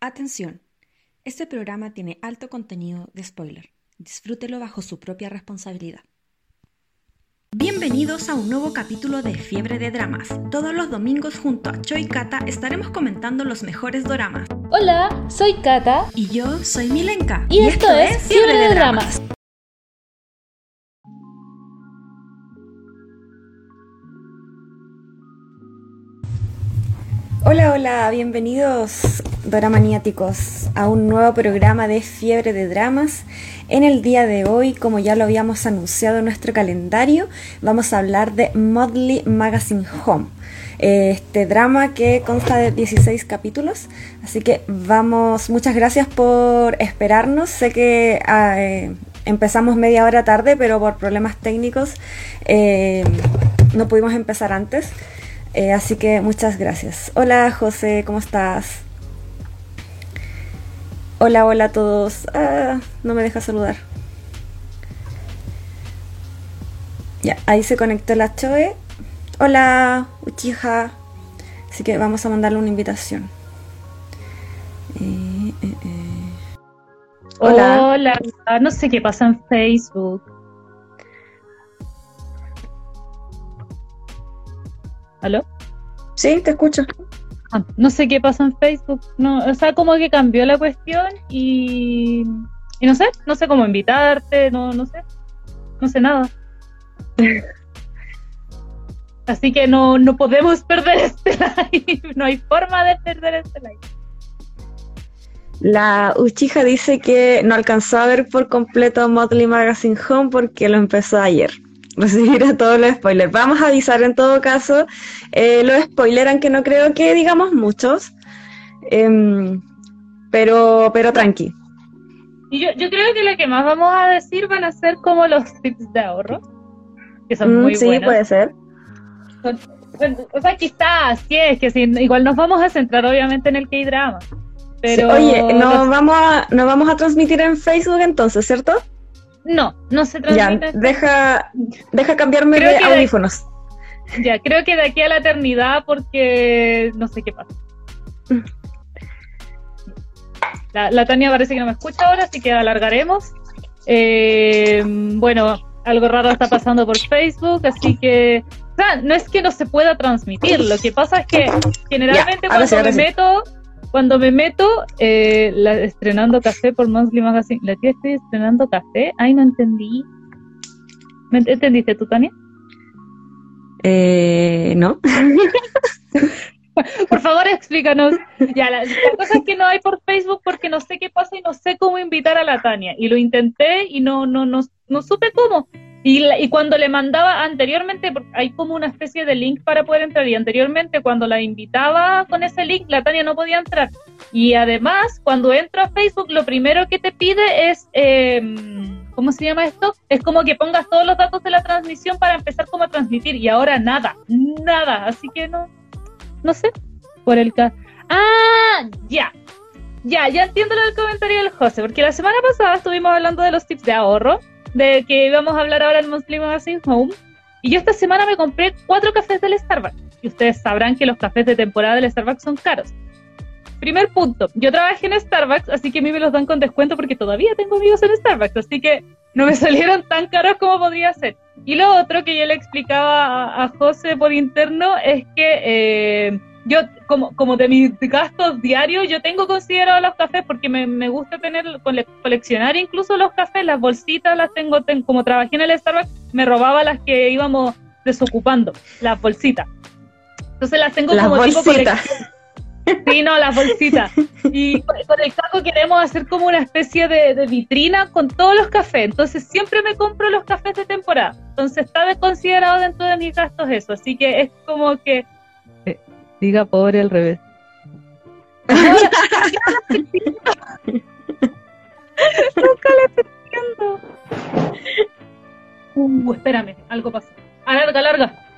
Atención, este programa tiene alto contenido de spoiler. Disfrútelo bajo su propia responsabilidad. Bienvenidos a un nuevo capítulo de Fiebre de Dramas. Todos los domingos junto a Choi Kata estaremos comentando los mejores doramas. Hola, soy Kata. Y yo soy Milenka. Y, esto, es Fiebre, de, Dramas. Hola, hola, bienvenidos doramaniáticos a un nuevo programa de Fiebre de Dramas. En el día de hoy, como ya lo habíamos anunciado en nuestro calendario, vamos a hablar de Modley Magazine Home. Este drama que consta de 16 capítulos, así que vamos, muchas gracias por esperarnos. Sé que ah, eh, empezamos media hora tarde, pero por problemas técnicos eh, no pudimos empezar antes. Eh, así que muchas gracias. Hola José, ¿cómo estás? Hola, hola a todos. Ah, no me deja saludar. Ya, ahí se conectó la Choe. Hola, Uchiha. Así que vamos a mandarle una invitación. Eh, eh, hola. Hola, no sé qué pasa en Facebook. ¿Aló? Sí, te escucho. Ah, no sé qué pasa en Facebook. No, o sea, como que cambió la cuestión y, y no sé, no sé cómo invitarte, no, no sé. No sé nada. Así que no, no podemos perder este live. No hay forma de perder este live. La Uchija dice que no alcanzó a ver por completo Motley Magazine Home porque lo empezó ayer recibir todos los spoilers. Vamos a avisar en todo caso eh, los spoilers, aunque no creo que digamos muchos, em, pero, pero tranqui. Y yo, yo creo que lo que más vamos a decir van a ser como los tips de ahorro, que son mm, muy buenos. Sí, puede ser. o sea, quizás, así es, que igual nos vamos a centrar obviamente en el K-drama. Pero... oye, no vamos, a, nos vamos a transmitir en Facebook entonces, ¿cierto? No, no se transmite. Ya, deja, deja cambiarme de audífonos. ya, creo que de aquí a la eternidad porque no sé qué pasa. La, Tania parece que no me escucha ahora, así que alargaremos. Eh, bueno, algo raro está pasando por Facebook, así que o sea, no es que no se pueda transmitir, lo que pasa es que generalmente cuando me meto cuando me meto eh, estrenando café por Monthly Magazine, la tía estoy estrenando café. Ay, no entendí. ¿Me entendiste tú, Tania? Eh, no. por favor, explícanos. Ya, la, cosa es que no hay por Facebook porque no sé qué pasa y no sé cómo invitar a la Tania. Y lo intenté y no, no, no, no supe cómo. Y, cuando le mandaba anteriormente, hay como una especie de link para poder entrar, y anteriormente cuando la invitaba con ese link, la Tania no podía entrar. Y además, cuando entro a Facebook, lo primero que te pide es, em, ¿cómo se llama esto? Es como que pongas todos los datos de la transmisión para empezar como a transmitir, y ahora nada, nada, así que no, no sé, por el caso. Ah, ya, ya, ya entiendo lo del comentario del José, porque la semana pasada estuvimos hablando de los tips de ahorro de que íbamos a hablar ahora en Monthly Magazine Home. Y yo esta semana me compré cuatro cafés del Starbucks. Y ustedes sabrán que los cafés de temporada del Starbucks son caros. Primer punto, yo trabajé en Starbucks, así que a mí me los dan con descuento porque todavía tengo amigos en Starbucks, así que no me salieron tan caros como podría ser. Y lo otro que yo le explicaba a, José por interno es que eh, yo, como, como de mis gastos diarios, yo tengo considerado los cafés porque me, me gusta tener, coleccionar incluso los cafés, las bolsitas las tengo, como trabajé en el Starbucks, me robaba las que íbamos desocupando, las bolsitas. Entonces las tengo como bolsitas. Sí, no, las bolsitas. Y con el caco queremos hacer como una especie de, de, vitrina con todos los cafés. Entonces siempre me compro los cafés de temporada. Entonces está considerado dentro de mis gastos eso. Así que es como que Diga pobre al revés. Nunca le entiendo. Uh, espérame, algo pasó. Alarga, larga.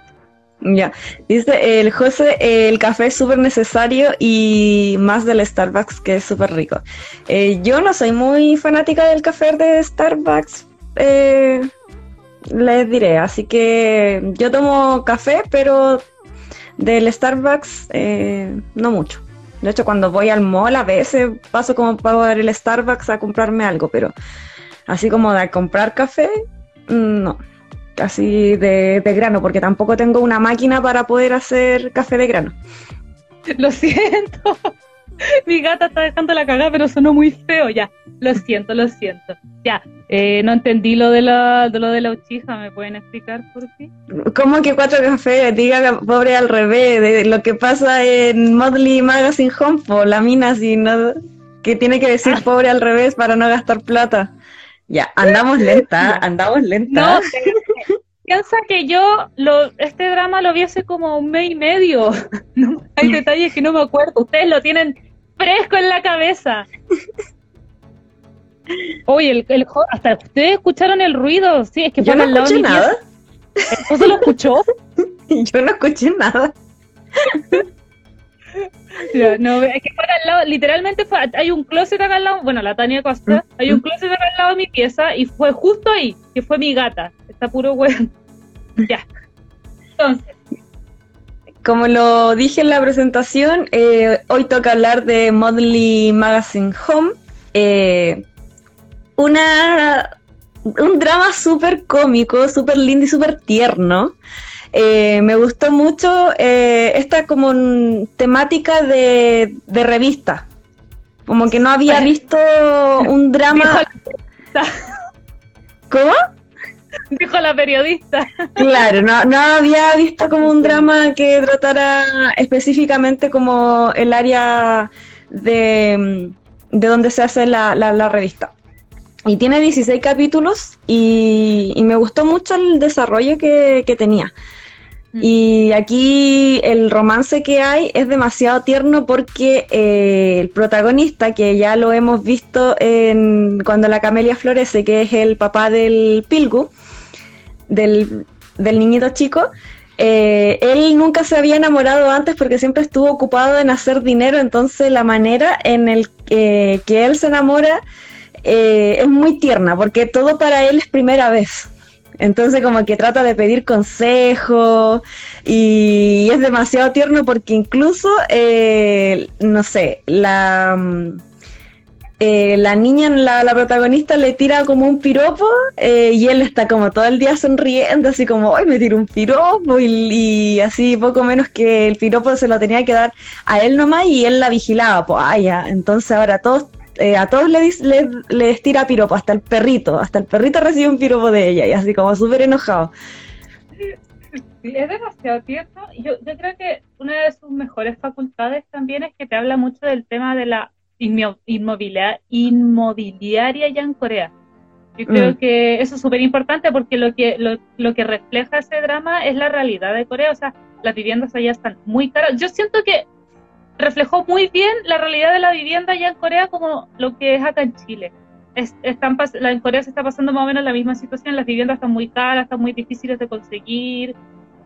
Ya, dice el José, el café es súper necesario y más del Starbucks que es súper rico. Eh, yo no soy muy fanática del café de Starbucks, eh, les diré, así que yo tomo café, pero del Starbucks, eh, no mucho. De hecho, cuando voy al mall a veces paso como para el Starbucks a comprarme algo, pero así como de comprar café, mm, no. Así de, de grano, porque tampoco tengo una máquina para poder hacer café de grano. Lo siento. Mi gata está dejando la cagada, pero sonó muy feo. Ya, lo siento, lo siento. Ya, eh, no entendí lo de la, de lo de la uchija. ¿Me pueden explicar por qué? ¿Cómo que cuatro cafés? Diga pobre al revés, de lo que pasa en Modley Magazine Home, la mina, si no, que tiene que decir ah. pobre al revés para no gastar plata. Ya, andamos lenta, andamos lenta. No, piensa que yo lo, este drama lo vi hace como un mes y medio. hay detalles que no me acuerdo. Ustedes lo tienen fresco en la cabeza. Oye, el, el, hasta ustedes escucharon el ruido, sí, es que yo no al lado escuché nada. ¿Usted lo escuchó? yo no escuché nada. No, es que fue al lado, literalmente fue, hay un closet acá al lado, bueno, la Tania Costa, hay un closet acá al lado de mi pieza y fue justo ahí, que fue mi gata, está puro bueno. Ya. Entonces, como lo dije en la presentación, eh, hoy toca hablar de Modley Magazine Home. Eh, una, un drama súper cómico, súper lindo y súper tierno. Eh, me gustó mucho esta como temática de, de, revista. Como que no había visto un drama... ¿Cómo? Dijo la periodista. Claro, no, no había visto como un drama que tratara específicamente como el área de, de donde se hace la, la, revista. Y tiene 16 capítulos y, me gustó mucho el desarrollo que, tenía. Mm. Y aquí el romance que hay es demasiado tierno porque eh, el protagonista, que ya lo hemos visto en cuando la camelia florece, que es el papá del Pilgu, del, niñito chico, eh, él nunca se había enamorado antes porque siempre estuvo ocupado en hacer dinero, entonces la manera en el que él se enamora eh, es muy tierna, porque todo para él es primera vez. Entonces como que trata de pedir consejo y es demasiado tierno porque incluso, eh, no sé, la mm, eh, la niña, la, la, protagonista, le tira como un piropo eh, y él está como todo el día sonriendo, así como, ¡ay, me tiro un piropo! Y, así poco menos que el piropo se lo tenía que dar a él nomás y él la vigilaba, pues, ah, ya. Entonces ahora todos, eh, a todos les, les, tira piropo, hasta el perrito, hasta el perrito recibe un piropo de ella y así como súper enojado. es demasiado tierno. Yo, yo creo que una de sus mejores facultades también es que te habla mucho del tema de la inmobiliaria, inmobiliaria ya en Corea. Yo creo mm. que eso es súper importante porque lo que, lo, que refleja ese drama es la realidad de Corea. O sea, las viviendas allá están muy caras. Yo siento que reflejó muy bien la realidad de la vivienda allá en Corea como lo que es acá en Chile. en Corea se está pasando más o menos la misma situación. Las viviendas están muy caras, están muy difíciles de conseguir.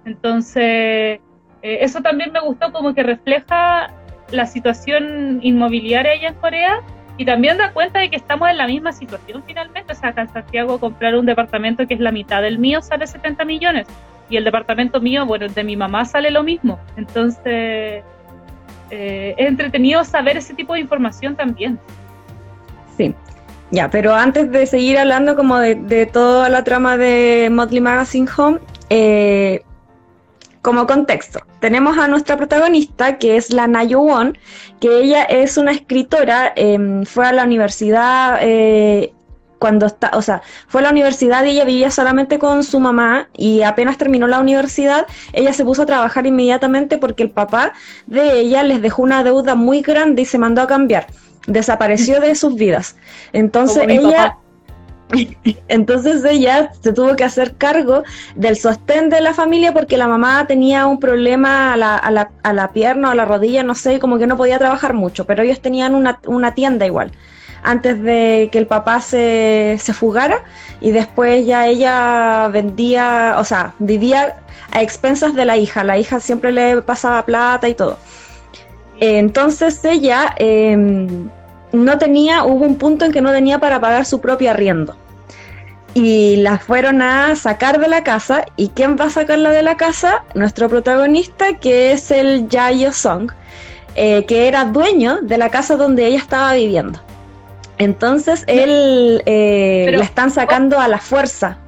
Entonces, eh, eso también me gustó como que refleja la situación inmobiliaria allá en Corea y también da cuenta de que estamos en la misma situación finalmente. O sea, acá en Santiago comprar un departamento que es la mitad del mío sale 70 millones y el departamento mío, bueno, de mi mamá sale lo mismo. Entonces, eh, es entretenido saber ese tipo de información también. Sí. Ya, pero antes de seguir hablando como de, toda la trama de Motley Magazine Home, eh, como contexto, tenemos a nuestra protagonista, que es la Nayo Won, que ella es una escritora, em, fue a la universidad eh, cuando está, o sea, fue a la universidad y ella vivía solamente con su mamá y apenas terminó la universidad, ella se puso a trabajar inmediatamente porque el papá de ella les dejó una deuda muy grande y se mandó a cambiar. Desapareció de sus vidas. Entonces ella entonces ella se tuvo que hacer cargo del sostén de la familia porque la mamá tenía un problema a la, a la, a la pierna o a la rodilla, no sé, como que no podía trabajar mucho, pero ellos tenían una, una tienda igual antes de que el papá se, fugara y después ya ella vendía, o sea, vivía a expensas de la hija, la hija siempre le pasaba plata y todo. Entonces ella em, no tenía, hubo un punto en que no tenía para pagar su propio arriendo. Y la fueron a sacar de la casa. ¿Y quién va a sacarla de la casa? Nuestro protagonista, que es el Jayo Song. eh, que era dueño de la casa donde ella estaba viviendo. Entonces él eh, la están sacando a la fuerza.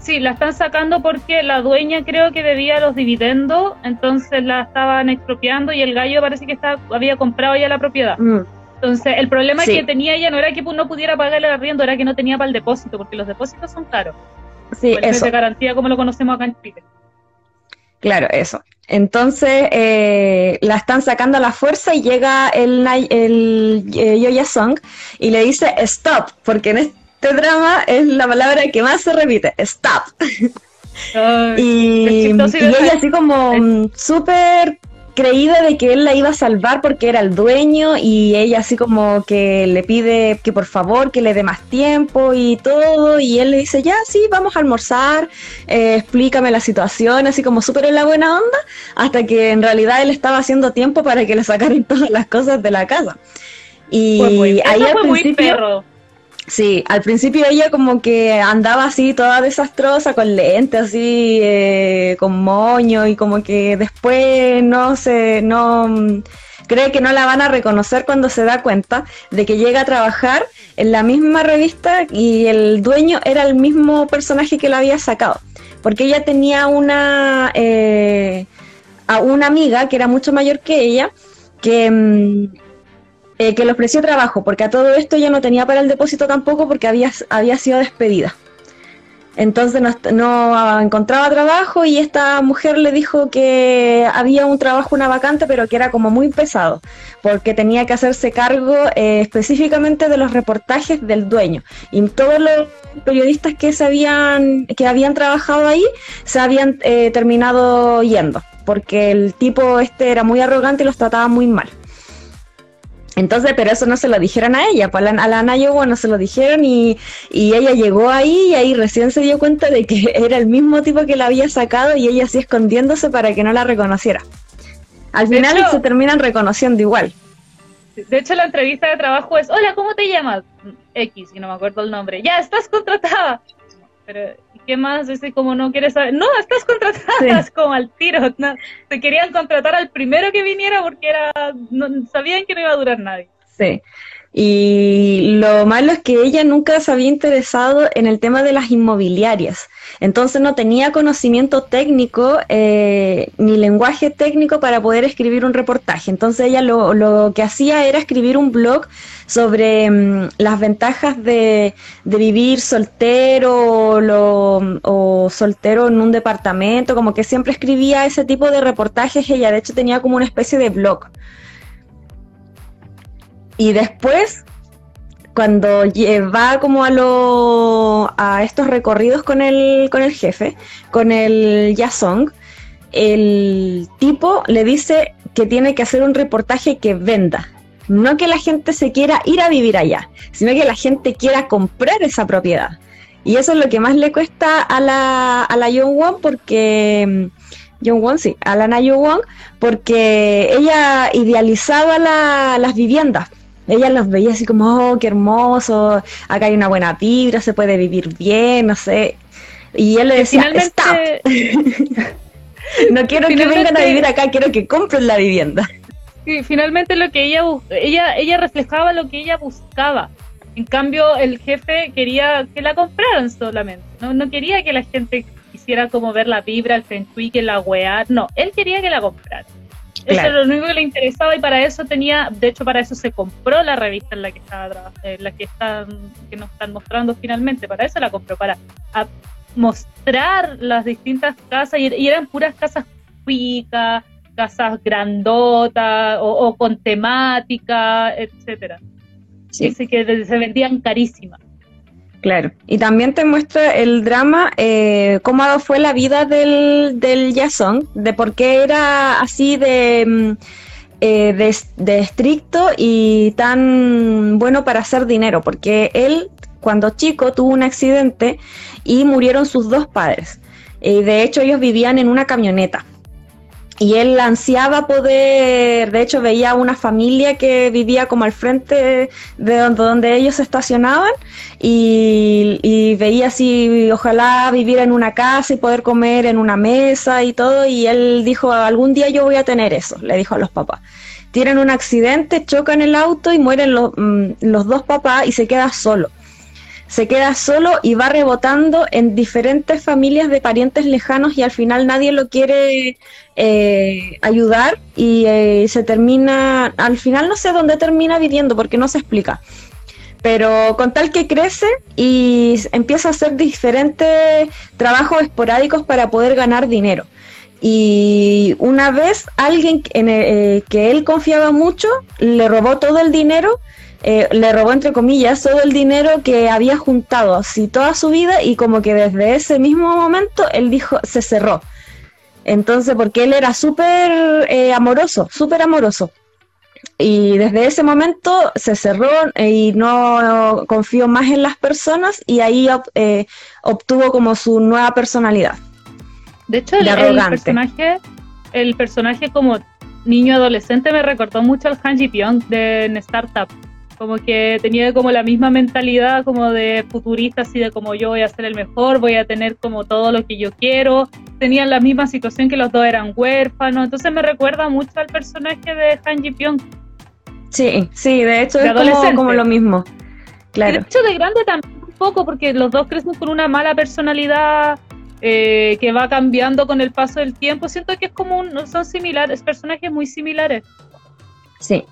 Sí, la están sacando porque la dueña creo que debía los dividendos, entonces la estaban expropiando y el gallo parece que estaba, había comprado ya la propiedad. Mm. Entonces, el problema que tenía ella no era que no pudiera pagarle el arriendo, era que no tenía para el depósito, porque los depósitos son caros. Sí, eso. de garantía como lo conocemos acá en Chile. Claro, eso. Entonces eh, la están sacando a la fuerza y llega el, el eh, Yoya Song y le dice stop, porque en este drama es la palabra que más se repite, stop. y, y, ella así como súper creída de que él la iba a salvar porque era el dueño y ella así como que le pide que por favor que le dé más tiempo y todo y él le dice ya sí vamos a almorzar eh, explícame la situación así como súper en la buena onda hasta que en realidad él estaba haciendo tiempo para que le sacaran todas las cosas de la casa. Y ahí al principio Sí, al principio ella como que andaba así toda desastrosa con lentes así, eh, con moño y como que después no se, no cree que no la van a reconocer cuando se da cuenta de que llega a trabajar en la misma revista y el dueño era el mismo personaje que la había sacado, porque ella tenía una eh, a una amiga que era mucho mayor que ella que mm, eh, que le ofreció trabajo, porque a todo esto ya no tenía para el depósito tampoco porque había, había sido despedida. Entonces no, encontraba trabajo y esta mujer le dijo que había un trabajo, una vacante, pero que era como muy pesado, porque tenía que hacerse cargo eh, específicamente de los reportajes del dueño. Y todos los periodistas que, se habían, que habían trabajado ahí se habían eh, terminado yendo, porque el tipo este era muy arrogante y los trataba muy mal. Entonces, pero eso no se lo dijeron a ella, pues a la, Ana no se lo dijeron y, ella llegó ahí y ahí recién se dio cuenta de que era el mismo tipo que la había sacado y ella así escondiéndose para que no la reconociera. Al final se terminan reconociendo igual. De hecho, la entrevista de trabajo es, hola, ¿cómo te llamas? X, y no me acuerdo el nombre. Ya, estás contratada. Pero, ¿qué más? Dice, como no quieres saber. No, estás contratada, como al tiro. te querían contratar al primero que viniera porque era no, sabían que no iba a durar nadie. Sí. Y lo malo es que ella nunca se había interesado en el tema de las inmobiliarias. Entonces no tenía conocimiento técnico eh, ni lenguaje técnico para poder escribir un reportaje. Entonces ella lo, que hacía era escribir un blog sobre mm, las ventajas de, vivir soltero o soltero en un departamento, como que siempre escribía ese tipo de reportajes. Ella de hecho tenía como una especie de blog. Y después, cuando va como a, lo, a estos recorridos con el, con el jefe, con el Yasong, el tipo le dice que tiene que hacer un reportaje que venda. No que la gente se quiera ir a vivir allá, sino que la gente quiera comprar esa propiedad. Y eso es lo que más le cuesta a la, a la Young Won porque... Young Won, sí, a la Na Won, porque ella idealizaba las viviendas ella los veía así como, oh, qué hermoso, acá hay una buena vibra, se puede vivir bien, no sé. Y él le decía, stop. no quiero que vengan a vivir acá, quiero que compren la vivienda. Sí, finalmente lo que ella, ella, ella reflejaba lo que ella buscaba. En cambio, el jefe quería que la compraran solamente. No, no quería que la gente quisiera como ver la vibra, el feng que la weá. No, él quería que la compraran. Eso era lo único que le interesaba y para eso tenía, de hecho para eso se compró la revista en la que estaba en la que están que nos están mostrando finalmente, para eso la compró para mostrar las distintas casas y, eran puras casas cuicas, casas grandotas o, con temática, etcétera. Sí. que se vendían carísimas. Claro, y también te muestra el drama, eh, cómo fue la vida del, del Jason, de por qué era así de, mm, eh, de, estricto y tan bueno para hacer dinero, porque él cuando chico tuvo un accidente y murieron sus dos padres. Y de hecho ellos vivían en una camioneta y él ansiaba poder, de hecho veía una familia que vivía como al frente de donde, ellos se estacionaban y, veía si ojalá vivir en una casa y poder comer en una mesa y todo y él dijo algún día yo voy a tener eso, le dijo a los papás. tienen un accidente, chocan el auto y mueren mm, los dos papás y se queda solo se queda solo y va rebotando en diferentes familias de parientes lejanos y al final nadie lo quiere eh, ayudar y eh, se termina, al final no sé dónde termina viviendo porque no se explica. Pero con tal que crece y empieza a hacer diferentes trabajos esporádicos para poder ganar dinero. Y una vez alguien en eh, que él confiaba mucho le robó todo el dinero eh, le robó entre comillas todo el dinero que había juntado así toda su vida y como que desde ese mismo momento él dijo se cerró. Entonces porque él era súper eh, amoroso súper amoroso. Y desde ese momento se cerró eh, y no confió más en las personas y ahí obtuvo como su nueva personalidad. De hecho el, el, personaje el personaje como niño adolescente me recordó mucho al Han Ji Pyong de Startup como que tenía como la misma mentalidad como de futurista, así de como yo voy a ser el mejor, voy a tener como todo lo que yo quiero. Tenían la misma situación que los dos eran huérfanos. Entonces me recuerda mucho al personaje de Han Ji Pyong. Sí, sí, de hecho es como, como, lo mismo. Claro. de hecho de grande también un poco, porque los dos crecen con una mala personalidad eh, que va cambiando con el paso del tiempo. Siento que es como un, son similares, personajes muy similares. Sí,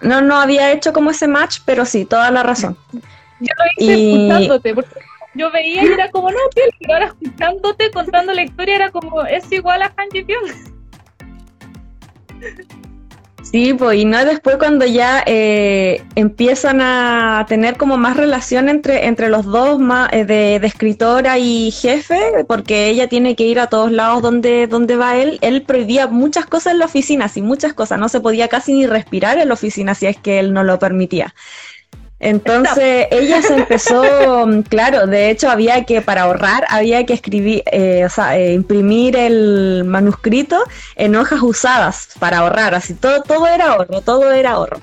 no, no había hecho como ese match, pero sí, toda la razón. Yo lo hice escuchándote, porque yo veía y era como, no, piel, pero ahora escuchándote, contando la historia, era como, es igual a Han Ji Sí, pues y no después cuando ya eh, empiezan a tener como más relación entre, entre los dos más, eh, de, escritora y jefe, porque ella tiene que ir a todos lados donde, donde va él. Él prohibía muchas cosas en la oficina, sí, muchas cosas. No se podía casi ni respirar en la oficina si es que él no lo permitía. Entonces ella se empezó, claro, de hecho había que, para ahorrar, había que escribir, eh, o sea, eh, imprimir el manuscrito en hojas usadas para ahorrar, así todo, todo era ahorro, todo era ahorro.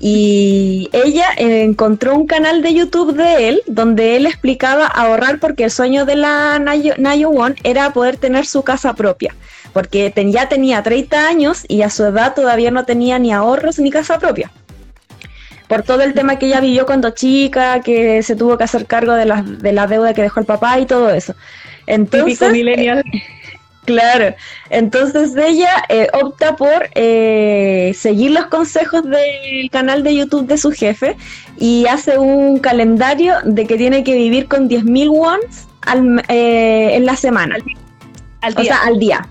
Y ella encontró un canal de YouTube de él donde él explicaba ahorrar porque el sueño de la Nayo, Won era poder tener su casa propia, porque ya tenía 30 años y a su edad todavía no tenía ni ahorros ni casa propia por todo el tema que ella vivió cuando chica, que se tuvo que hacer cargo de la, de la deuda que dejó el papá y todo eso. Entonces, millennial. claro, entonces ella eh, opta por eh, seguir los consejos del canal de YouTube de su jefe y hace un calendario de que tiene que vivir con 10.000 wons al, eh, en la semana. Al, día. O sea, al día.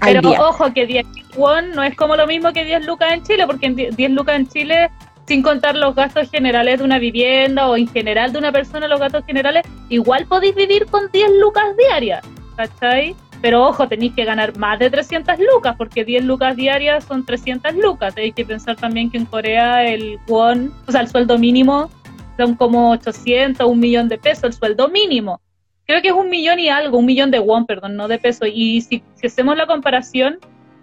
Pero ojo que 10 won no es como lo mismo que 10 lucas en Chile, porque 10 lucas en Chile sin contar los gastos generales de una vivienda o en general de una persona, los gastos generales, igual podéis vivir con 10 lucas diarias, ¿cachai? Pero ojo, tenéis que ganar más de 300 lucas, porque 10 lucas diarias son 300 lucas. Tenéis que pensar también que en Corea el won, o sea, el sueldo mínimo son como 800, un millón de pesos, el sueldo mínimo. Creo que es un millón y algo, un millón de won, perdón, no de pesos. Y si, hacemos la comparación,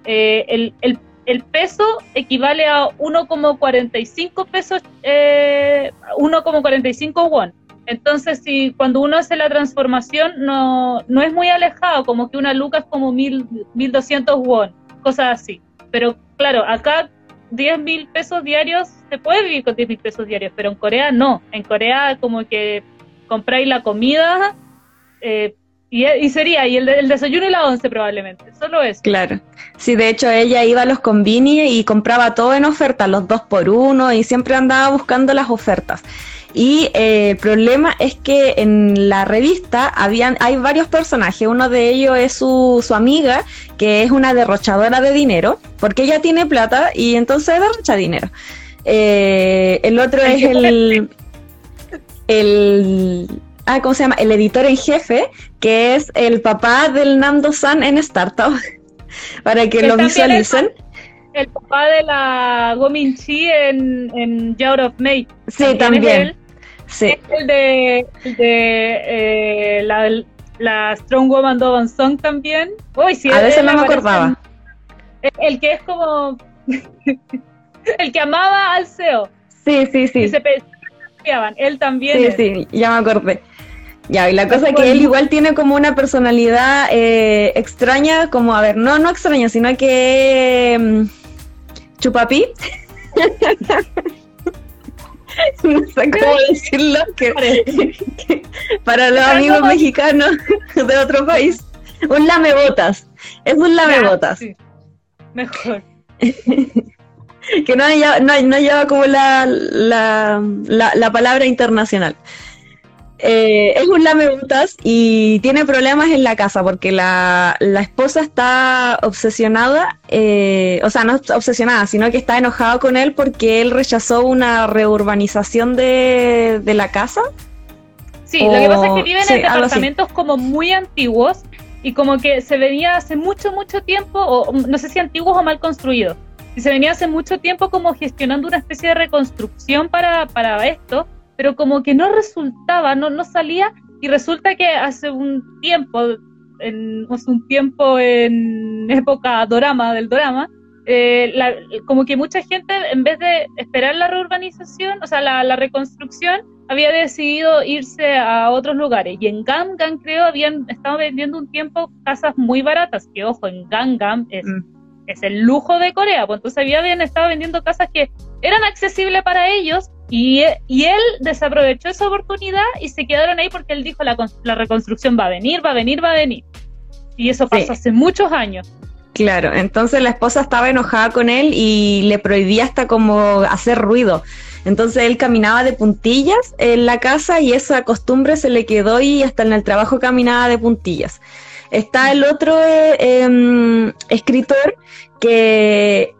eh, el, el el peso equivale a 1,45 pesos, eh, 1,45 won. Entonces, si cuando uno hace la transformación, no, no es muy alejado, como que una luca es como 1.200 won, cosas así. Pero claro, acá 10 mil pesos diarios, se puede vivir con 10 mil pesos diarios, pero en Corea no. En Corea como que compráis la comida, eh, y, sería, y el, el, desayuno y la once probablemente, solo eso. Claro. Sí, de hecho ella iba a los convini y compraba todo en oferta, los dos por uno, y siempre andaba buscando las ofertas. Y eh, el problema es que en la revista habían, hay varios personajes. Uno de ellos es su, su amiga, que es una derrochadora de dinero, porque ella tiene plata y entonces derrocha dinero. Eh, el otro es el, el ah, ¿cómo se llama? El editor en jefe, que es el papá del Nando San en Startup, para que lo visualicen. El, papá de la Gomin Chi en, en of May. Sí, también. sí. el de, de eh, la, la, Strong Woman Do Song también. Uy, sí, a veces no me acordaba. El, que es como. el que amaba al CEO. Sí, sí, sí. Y se él también. Sí, sí, ya me acordé. Ya, y la cosa es que él igual tiene como una personalidad eh, extraña, como, a ver, no, no extraña, sino que... Mm, chupapi. no sé cómo decirlo, para los amigos mexicanos de otro país, un lamebotas, es un lamebotas. Mejor. que no, no, lleva como la, la, la, palabra internacional. Eh, es un lamebotas y tiene problemas en la casa porque la, la esposa está obsesionada, eh, o sea, no obsesionada, sino que está enojada con él porque él rechazó una reurbanización de, de la casa. Sí, lo que pasa es que viven en departamentos como muy antiguos y como que se venía hace mucho, mucho tiempo, o no sé si antiguos o mal construidos y se venía hace mucho tiempo como gestionando una especie de reconstrucción para, para esto, pero como que no resultaba, no, no salía, y resulta que hace un tiempo, en, hace un tiempo en época dorama, del dorama, eh, como que mucha gente, en vez de esperar la reurbanización, o sea, la, la, reconstrucción, había decidido irse a otros lugares. Y en Gangnam, creo, habían estado vendiendo un tiempo casas muy baratas, que ojo, en Gangnam es... Mm es el lujo de Corea, pues entonces habían estado vendiendo casas que eran accesibles para ellos y, y, él desaprovechó esa oportunidad y se quedaron ahí porque él dijo la, la reconstrucción va a venir, va a venir, va a venir. Y eso pasó hace muchos años. Claro, entonces la esposa estaba enojada con él y le prohibía hasta como hacer ruido. Entonces él caminaba de puntillas en la casa y esa costumbre se le quedó y hasta en el trabajo caminaba de puntillas. Está el otro eh, em, escritor que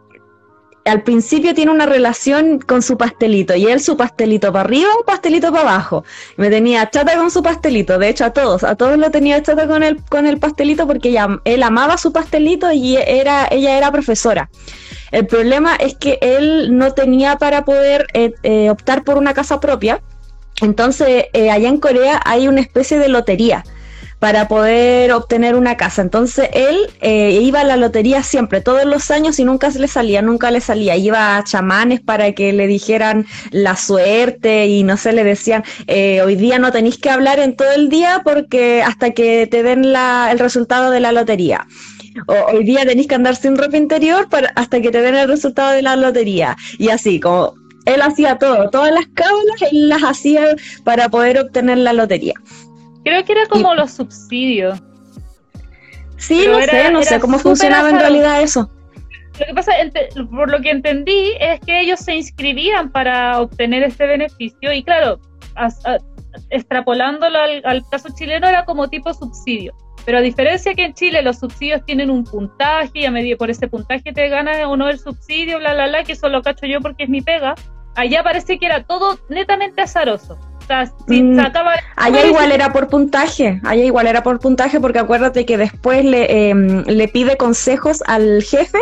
al principio tiene una relación con su pastelito y él su pastelito para arriba o pastelito para abajo. Me tenía chata con su pastelito, de hecho a todos, a todos lo tenía chata con el, con el pastelito porque él amaba su pastelito y era, ella era profesora. El problema es que él no tenía para poder eh, eh, optar por una casa propia. Entonces, allá en Corea hay una especie de lotería para poder obtener una casa. Entonces él eh, iba a la lotería siempre, todos los años y nunca le salía, nunca le salía. Iba a chamanes para que le dijeran la suerte y no sé, le decían, eh, hoy día no tenéis que hablar en todo el día porque hasta que te den la, el resultado de la lotería. O, hoy día tenéis que andar sin ropa interior para, hasta que te den el resultado de la lotería. Y así, como él hacía todo, todas las cábalas él las hacía para poder obtener la lotería. Creo que era como los subsidios. Sí, no sé, no sé cómo funcionaba en realidad eso. Lo que pasa, por lo que entendí, es que ellos se inscribían para obtener este beneficio y claro, extrapolándolo al, caso chileno era como tipo subsidio. Pero a diferencia que en Chile los subsidios tienen un puntaje y a medida por ese puntaje te ganas o no el subsidio, bla, bla, bla, que eso lo cacho yo porque es mi pega, allá parece que era todo netamente azaroso. Mm, allá igual era por puntaje, allá igual era por puntaje porque acuérdate que después le, em, le pide consejos al jefe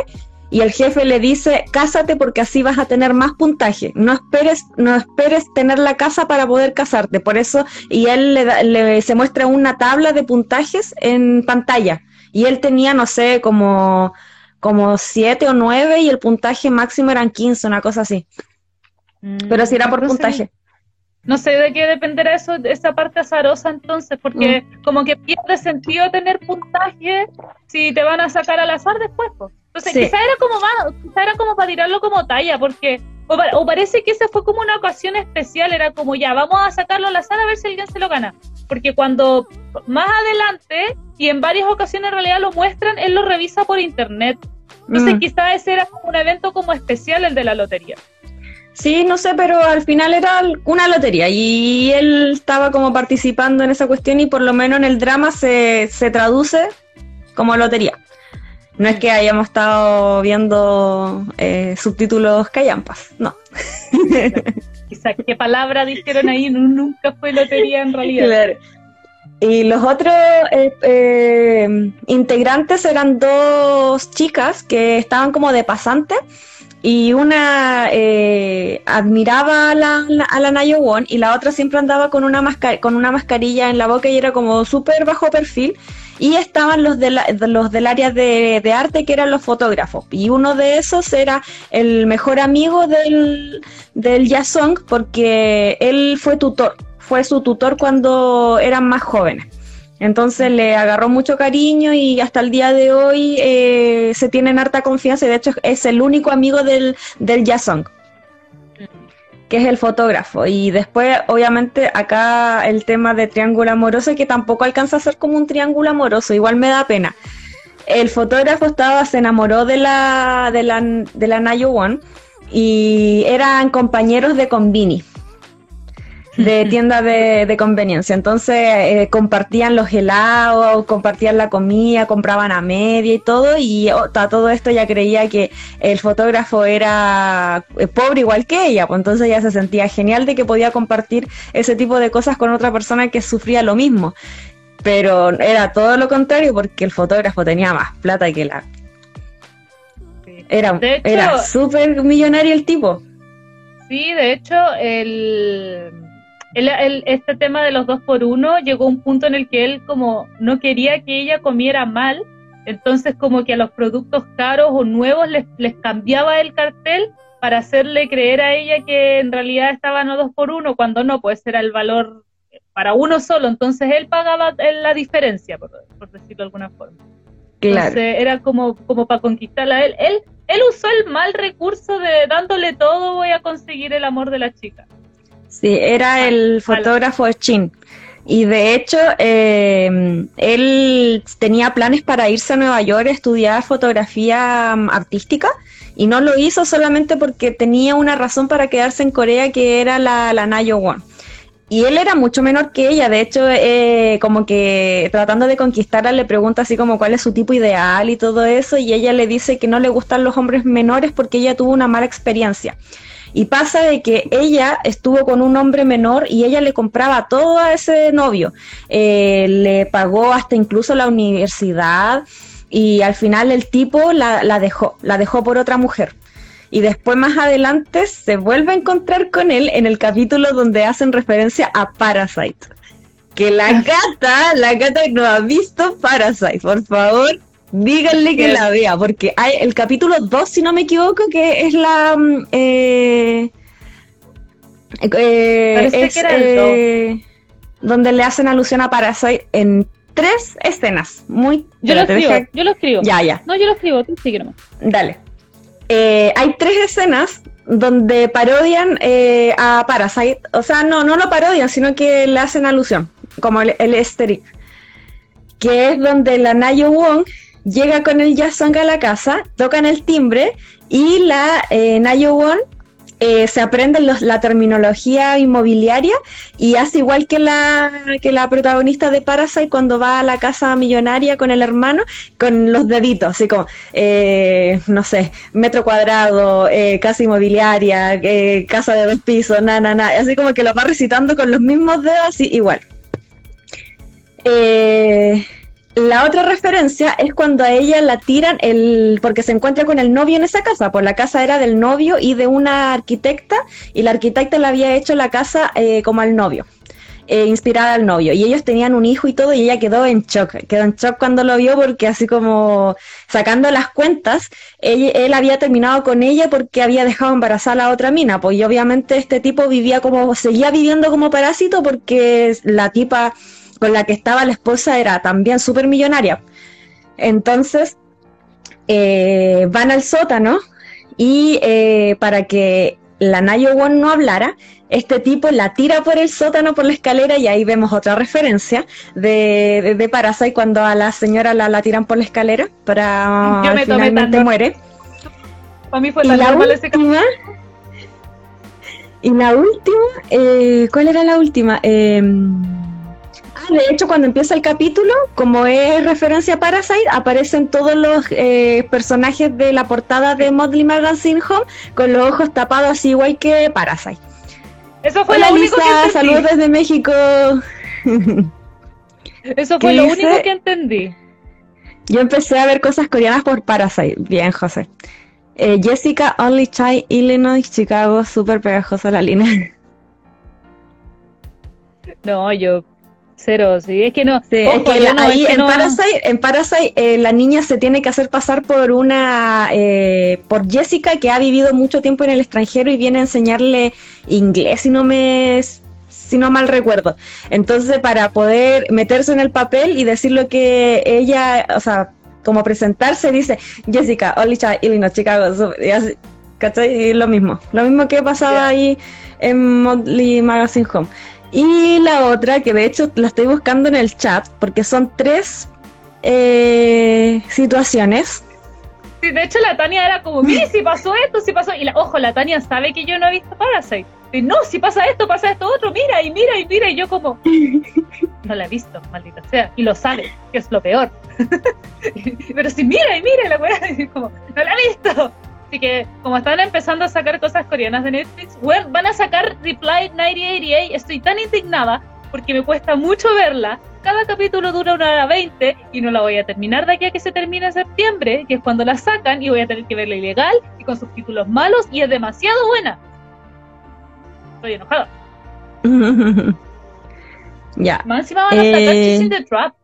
y el jefe le dice, cásate porque así vas a tener más puntaje. No esperes, no esperes tener la casa para poder casarte. Por eso, y él le, se muestra una tabla de puntajes en pantalla. Y él tenía, no sé, como, como siete o nueve y el puntaje máximo eran 15, una cosa así. Pero si era por puntaje no sé de qué dependerá eso, esa parte azarosa entonces, porque mm. como que pierde sentido tener puntaje si te van a sacar al azar después. Entonces, quizá era como más, quizá era como para tirarlo como talla, porque o, parece que esa fue como una ocasión especial, era como ya, vamos a sacarlo al azar a ver si alguien se lo gana. Porque cuando más adelante, y en varias ocasiones en realidad lo muestran, él lo revisa por internet. Entonces, mm. quizá ese era como un evento como especial el de la lotería. Sí, no sé, pero al final era una lotería y él estaba como participando en esa cuestión y por lo menos en el drama se, se traduce como lotería. No es que hayamos estado viendo eh, subtítulos callampas, no. Quizás qué palabra dijeron ahí, nunca fue lotería en realidad. Y los otros eh, eh, integrantes eran dos chicas que estaban como de pasante y una eh, admiraba a la, a la Nayo Won y la otra siempre andaba con una, con una mascarilla en la boca y era como súper bajo perfil. Y estaban los, de los del área de, de, arte que eran los fotógrafos. Y uno de esos era el mejor amigo del, del Yasong porque él fue tutor, fue su tutor cuando eran más jóvenes. Entonces le agarró mucho cariño y hasta el día de hoy eh, se tienen harta confianza y de hecho es el único amigo del, del Jason, que es el fotógrafo. Y después, obviamente, acá el tema de triángulo amoroso, que tampoco alcanza a ser como un triángulo amoroso, igual me da pena. El fotógrafo estaba, se enamoró de la, de la, de la Nayo One y eran compañeros de Convini de tienda de, conveniencia. Entonces eh, compartían los helados, compartían la comida, compraban a media y todo. Y oh, a todo esto ya creía que el fotógrafo era eh, pobre igual que ella. Pues entonces ella se sentía genial de que podía compartir ese tipo de cosas con otra persona que sufría lo mismo. Pero era todo lo contrario porque el fotógrafo tenía más plata que la... Era, era súper millonario el tipo. Sí, de hecho, el este tema de los dos por uno llegó a un punto en el que él como no quería que ella comiera mal, entonces como que a los productos caros o nuevos les, les cambiaba el cartel para hacerle creer a ella que en realidad estaban a dos por uno, cuando no, pues era el valor para uno solo, entonces él pagaba la diferencia, por, decirlo de alguna forma. Claro. Entonces era como, como para conquistarla a él. Él, él usó el mal recurso de dándole todo voy a conseguir el amor de la chica. Sí, era el fotógrafo Chin. Y de hecho, eh, él tenía planes para irse a Nueva York a estudiar fotografía mm, artística y no lo hizo solamente porque tenía una razón para quedarse en Corea que era la, la Nayo Won. Y él era mucho menor que ella, de hecho, eh, como que tratando de conquistarla le pregunta así como cuál es su tipo ideal y todo eso, y ella le dice que no le gustan los hombres menores porque ella tuvo una mala experiencia. Y pasa de que ella estuvo con un hombre menor y ella le compraba todo a ese novio. Eh, le pagó hasta incluso la universidad y al final el tipo la, la dejó, la dejó por otra mujer. Y después más adelante se vuelve a encontrar con él en el capítulo donde hacen referencia a Parasite. Que la ah. gata, la gata no ha visto Parasite, por favor, Díganle que la vea, porque hay el capítulo 2, si no me equivoco, que es la... Mm, eh, eh, es, que era eh, donde le hacen alusión a Parasite en tres escenas. Muy... Yo lo escribo, yo lo escribo. Ya, ya. No, yo lo escribo, tú nomás. Dale. hay tres escenas donde parodian a Parasite. O sea, no, no lo parodian, sino que le hacen alusión, como el, el Que es donde la Nayo Wong llega con el Yasong a la casa, tocan el timbre y la eh, Nayo eh, se aprende la terminología inmobiliaria y hace igual que la, que la protagonista de Parasite cuando va a la casa millonaria con el hermano, con los deditos, así como, eh, no sé, metro cuadrado, eh, casa inmobiliaria, casa de dos pisos, nada, nada, na, así como que lo va recitando con los mismos dedos, así igual. La otra referencia es cuando a ella la tiran el porque se encuentra con el novio en esa casa, pues la casa era del novio y de una arquitecta y la arquitecta le había hecho la casa eh, como al novio. Eh, inspirada al novio y ellos tenían un hijo y todo y ella quedó en shock, quedó en shock cuando lo vio porque así como sacando las cuentas, él, había terminado con ella porque había dejado embarazada a la otra mina, pues y obviamente este tipo vivía como, seguía viviendo como parásito porque la tipa con la que estaba la esposa era también súper millonaria. Entonces, eh, van al sótano y eh, para que la Nayo Won no hablara, este tipo la tira por el sótano, por la escalera, y ahí vemos otra referencia de, de, Parasite cuando a la señora la, la tiran por la escalera para finalmente muere. Para mí fue y la última, Y la última, eh, ¿cuál era la última? Eh, de hecho, cuando empieza el capítulo, como es referencia a Parasite, aparecen todos los eh, personajes de la portada de Motley Magazine Home con los ojos tapados, así igual que Parasite. Eso fue lo único que entendí. saludos desde México. Eso fue lo único que entendí. Yo empecé a ver cosas coreanas por Parasite. Bien, José. Eh, Jessica, Only Child, Illinois, Chicago, súper pegajosa la línea. No, yo Cero, sí, es que no. ahí en, Parasite, eh, la niña se tiene que hacer pasar por una, eh, por Jessica que ha vivido mucho tiempo en el extranjero y viene a enseñarle inglés, si no me, si no mal recuerdo. Entonces, para poder meterse en el papel y decir lo que ella, o sea, como presentarse, dice Jessica, Olicha, Illinois, Chicago, y así, ¿cachai? Y lo mismo, lo mismo que pasaba ahí en Motley Magazine Home. Y la otra, que de hecho la estoy buscando en el chat, porque son tres eh, situaciones. Sí, de hecho la Tania era como, mira, si pasó esto, si pasó. Y la, ojo, la Tania sabe que yo no he visto Parasite. Y no, si pasa esto, pasa esto otro, mira y mira y mira. Y yo como, no la he visto, maldita sea. Y lo sabe, que es lo peor. Pero si mira y mira, la weá, como, no la he visto. Así que, como están empezando a sacar cosas coreanas de Netflix, van a sacar Reply 9088. Estoy tan indignada porque me cuesta mucho verla. Cada capítulo dura una hora veinte y no la voy a terminar de aquí a que se termine en septiembre, que es cuando la sacan y voy a tener que verla ilegal y con subtítulos malos y es demasiado buena. Estoy enojada. ya. Más encima van a sacar eh... the Trap.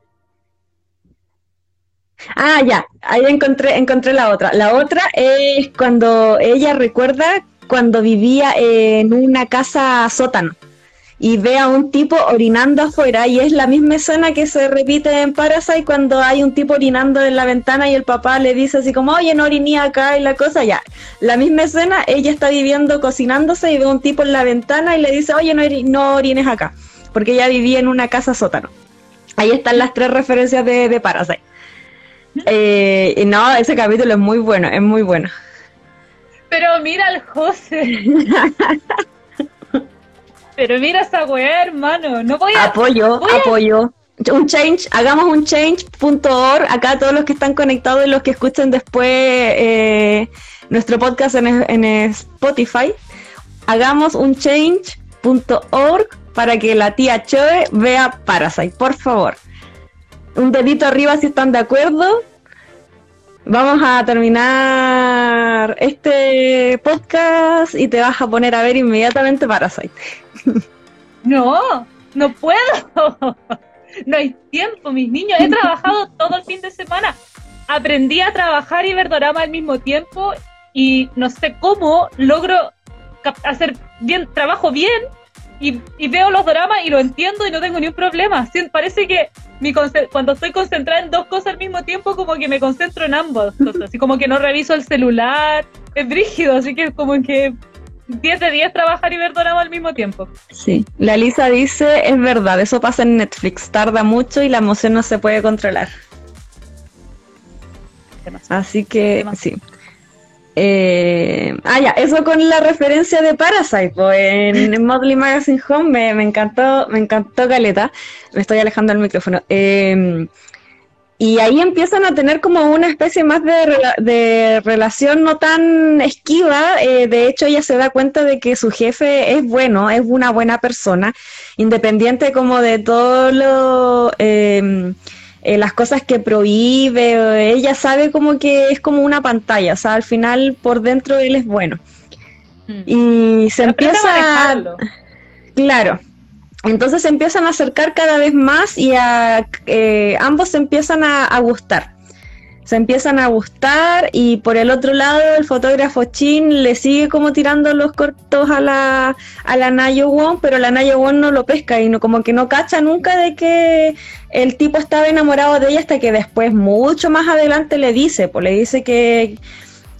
Ah, ya, ahí encontré, encontré la otra. La otra es cuando ella recuerda cuando vivía en una casa sótano y ve a un tipo orinando afuera y es la misma escena que se repite en Parasite cuando hay un tipo orinando en la ventana y el papá le dice así como, oye, no oriní acá y la cosa, ya. La misma escena, ella está viviendo cocinándose y ve a un tipo en la ventana y le dice, oye, no, no orines acá, porque ella vivía en una casa sótano. Ahí están las tres referencias de, de Parasite. Eh, y no, ese capítulo es muy bueno, es muy bueno. Pero mira al José. Pero mira esa weá, hermano. No voy a. Apoyo, apoyo. Un change, hagamos un change.org. Acá todos los que están conectados y los que escuchen después eh, nuestro podcast en, en Spotify, hagamos un change.org para que la tía Choe vea Parasite, por favor un dedito arriba si están de acuerdo. Vamos a terminar este podcast y te vas a poner a ver inmediatamente Parasite. No, no puedo. No hay tiempo, mis niños. He trabajado todo el fin de semana. Aprendí a trabajar y ver drama al mismo tiempo y no sé cómo logro hacer bien, trabajo bien y, veo los dramas y lo entiendo y no tengo ni un problema. parece que mi cuando estoy concentrada en dos cosas al mismo tiempo, como que me concentro en ambas cosas. Así como que no reviso el celular. Es brígido, así que como que 10 de 10 trabajar y ver drama al mismo tiempo. Sí, la Lisa dice, es verdad, eso pasa en Netflix, tarda mucho y la emoción no se puede controlar. Así que sí. Eh, ah, ya, eso con la referencia de Parasite, en, Motley Magazine Home me, encantó, me encantó Caleta, me estoy alejando del micrófono. Em, y ahí empiezan a tener como una especie más de, relación no tan esquiva. Eh, de hecho, ella se da cuenta de que su jefe es bueno, es una buena persona, independiente como de todo lo... Eh, eh, las cosas que prohíbe, ella sabe como que es como una pantalla, o sea, al final por dentro él es bueno. Mm. Y se empieza... A claro. Entonces se empiezan a acercar cada vez más y a, eh, ambos se empiezan a gustar se empiezan a gustar y por el otro lado el fotógrafo Chin le sigue como tirando los cortos a la, a la Nayo Wong, pero la Nayo Wong no lo pesca y no, como que no cacha nunca de que el tipo estaba enamorado de ella hasta que después mucho más adelante le dice, pues le dice que,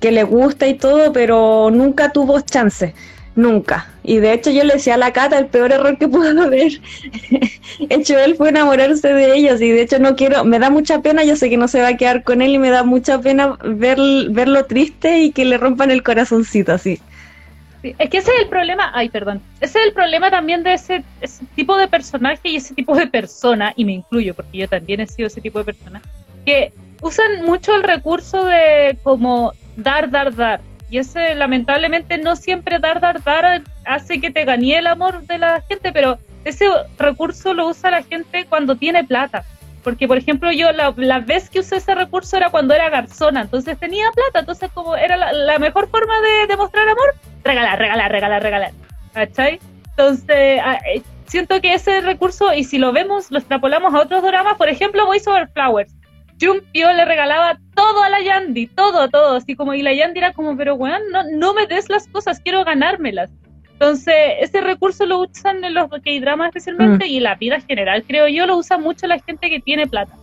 que le gusta y todo, pero nunca tuvo chance. Nunca. Y de hecho yo le decía a la Cata, el peor error que pudo haber hecho él fue enamorarse de ellos. Y de hecho no quiero, me da mucha pena, yo sé que no se va a quedar con él y me da mucha pena ver, verlo triste y que le rompan el corazoncito así. es que ese es el problema, ay, perdón, ese es el problema también de ese, ese tipo de personaje y ese tipo de persona, y me incluyo porque yo también he sido ese tipo de persona, que usan mucho el recurso de como dar, dar, dar y ese, lamentablemente, no siempre dar, dar, dar hace que te gane el amor de la gente, pero ese recurso lo usa la gente cuando tiene plata. Porque, por ejemplo, yo la, vez que usé ese recurso era cuando era garzona, entonces tenía plata, entonces como era la, mejor forma de demostrar amor, regalar, regalar, regalar, regalar. ¿Cachai? Entonces, ah, eh, siento que ese recurso, y si lo vemos, lo extrapolamos a otros dramas, por ejemplo, Voice Over Flowers. Jumpio le regalaba todo a la Yandy, todo, todo, así como, y la Yandy era como, pero weón, no, no me des las cosas, quiero ganármelas. Entonces, ese recurso lo usan en los K-dramas especialmente mm. y la vida general, creo yo, lo usa mucho la gente que tiene plata.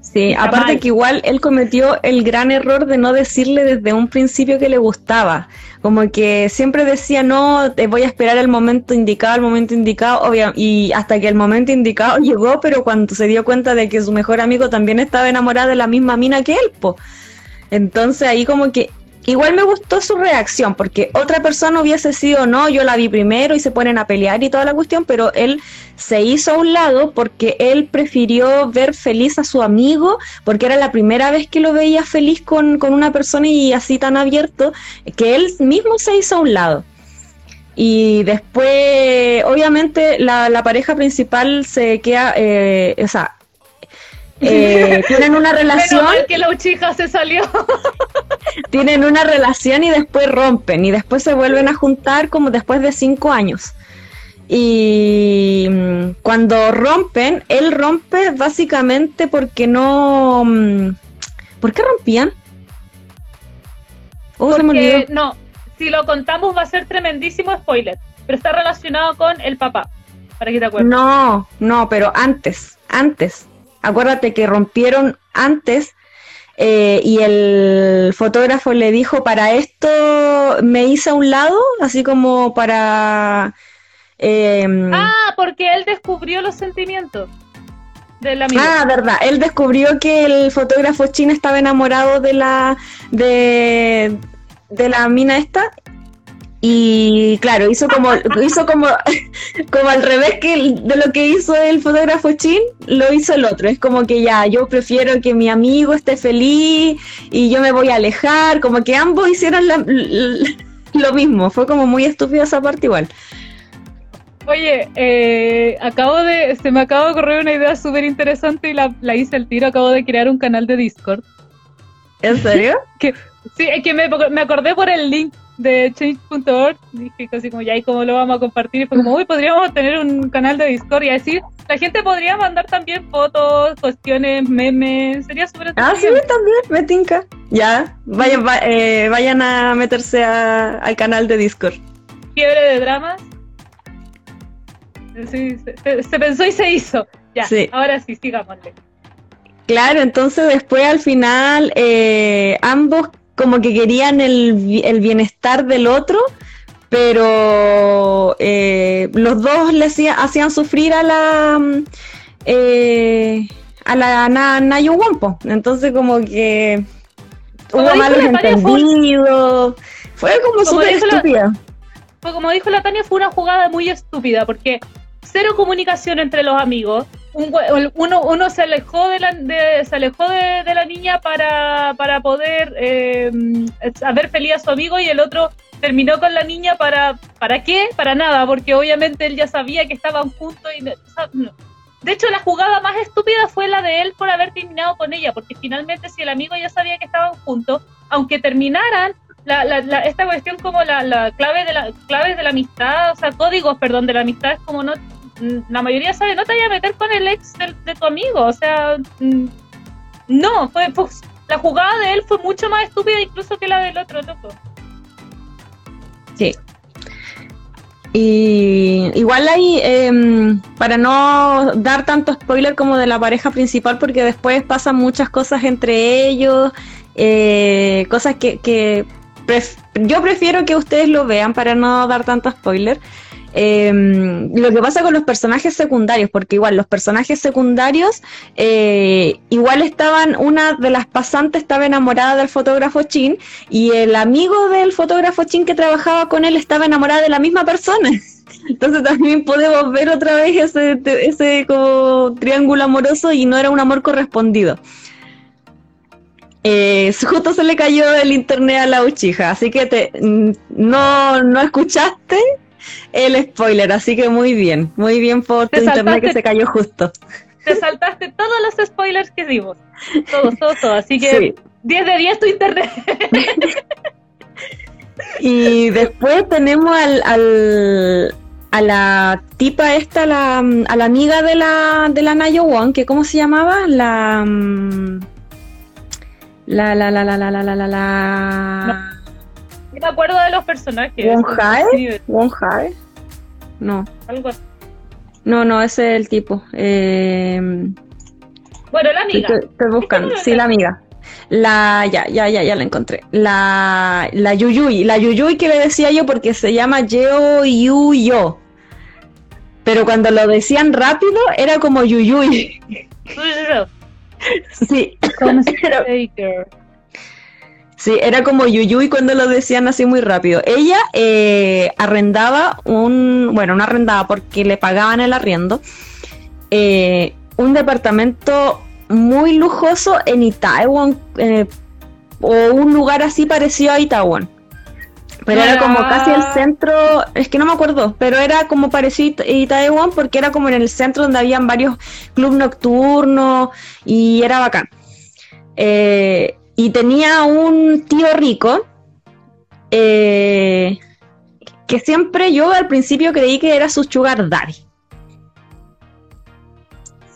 Sí, aparte que igual él cometió el gran error de no decirle desde un principio que le gustaba. Como que siempre decía, no, te voy a esperar el momento indicado, el momento indicado, obvio, y hasta que el momento indicado llegó, pero cuando se dio cuenta de que su mejor amigo también estaba enamorado de la misma mina que él, po. Entonces ahí como que Igual me gustó su reacción, porque otra persona hubiese sido, no, yo la vi primero y se ponen a pelear y toda la cuestión, pero él se hizo a un lado porque él prefirió ver feliz a su amigo, porque era la primera vez que lo veía feliz con, con una persona y así tan abierto, que él mismo se hizo a un lado. Y después, obviamente, la, la pareja principal se queda, eh, o sea, eh, tienen una relación. que la uchija se salió. tienen una relación y después rompen y después se vuelven a juntar como después de cinco años. Y mm, cuando rompen, él rompe básicamente porque no. Mm, ¿Por qué rompían? Oh, no, si lo contamos va a ser tremendísimo spoiler, pero está relacionado con el papá, para que te acuerdes. No, no, pero antes, antes acuérdate que rompieron antes eh, y el fotógrafo le dijo, para esto me hice a un lado, así como para... Em, ah, porque él descubrió los sentimientos. Del amigo. Ah, verdad. Él descubrió que el fotógrafo chino estaba enamorado de la de, de la mina esta y claro, hizo como, hizo como, como al revés que de lo que hizo el fotógrafo Chin, lo hizo el otro. Es como que ya, yo prefiero que mi amigo esté feliz y yo me voy a alejar. Como que ambos hicieron lo mismo. Fue como muy estúpido esa parte igual. Oye, eh, acabo de, se me acaba de ocurrir una idea súper interesante y la, la hice el tiro. Acabo de crear un canal de Discord. ¿En serio? que, sí, es que me, me acordé por el link de change.org, dije casi como ya, ¿y cómo lo vamos a compartir? Y fue como, uy, podríamos tener un canal de Discord y así la gente podría mandar también fotos, cuestiones, memes, sería súper Ah, sí, también, me tinca. Ya, vayan, eh, vayan a meterse al canal de Discord. Fiebre de dramas. Sí, se, pensó y se hizo. Ya, ahora sí, sigámosle. Claro, entonces después al final eh, ambos como que querían el, el bienestar del otro, pero eh, los dos le hacían, sufrir a la eh, a la Nayo Wampo. Entonces como que hubo malos entendidos. Fue, como súper estúpida. Fue como dijo la Tania, fue una jugada muy estúpida porque cero comunicación entre los amigos uno, uno se alejó de la, se alejó de, la niña para, para poder eh, hacer feliz a su amigo y el otro terminó con la niña para para qué para nada porque obviamente él ya sabía que estaban juntos y de hecho la jugada más estúpida fue la de él por haber terminado con ella porque finalmente si el amigo ya sabía que estaban juntos aunque terminaran esta cuestión como la, la clave de la claves de la amistad o sea códigos perdón de la amistad es como no la mayoría sabe, no te vayas a meter con el ex de, tu amigo, o sea, mm, no, fue, la jugada de él fue mucho más estúpida incluso que la del otro loco. Sí. Y igual ahí, em, para no dar tanto spoiler como de la pareja principal, porque después pasan muchas cosas entre ellos, eh, cosas que, que yo prefiero que ustedes lo vean para no dar tanto spoiler. Em, lo que pasa con los personajes secundarios, porque igual los personajes secundarios, eh, igual estaban, una de las pasantes estaba enamorada del fotógrafo Chin y el amigo del fotógrafo Chin que trabajaba con él estaba enamorada de la misma persona. Entonces también podemos ver otra vez ese, ese como triángulo amoroso y no era un amor correspondido. Eh, justo se le cayó el internet a la uchija, así que te, no, no escuchaste el spoiler, así que muy bien, muy bien por tu internet que se cayó justo. Te saltaste todos los spoilers que dimos, todos, todos, todos, así que 10 de 10 tu internet. y después tenemos al, al, a la tipa esta, la, a la amiga de la, de la Nayo Wong, que ¿cómo se llamaba? La... La, la, la, la, la, la, la, la, me acuerdo de los personajes. ¿Wonhae? ¿Wonhae? No. Algo así. No, no, ese es el tipo. Eh... Bueno, la amiga. Estoy, buscando. Sí, la amiga. La, ya, ya, ya, ya la encontré. La, la Yuyuy. La Yuyuy que le decía yo porque se llama Yeo Yu Yo. Pero cuando lo decían rápido era como Yuyuy. sí. Sí, era como Yuyuy cuando lo decían así muy rápido. Ella eh, arrendaba un, bueno, no arrendaba porque le pagaban el arriendo, eh, un departamento muy lujoso en Itaewon, eh, o un lugar así parecido a Itaewon. Pero era como casi el centro, es que no me acuerdo, pero era como parecido a Itaewon porque era como en el centro donde habían varios clubes nocturnos y era bacán. Eh, y tenía un tío rico eh, que siempre yo al principio creí que era su sugar daddy.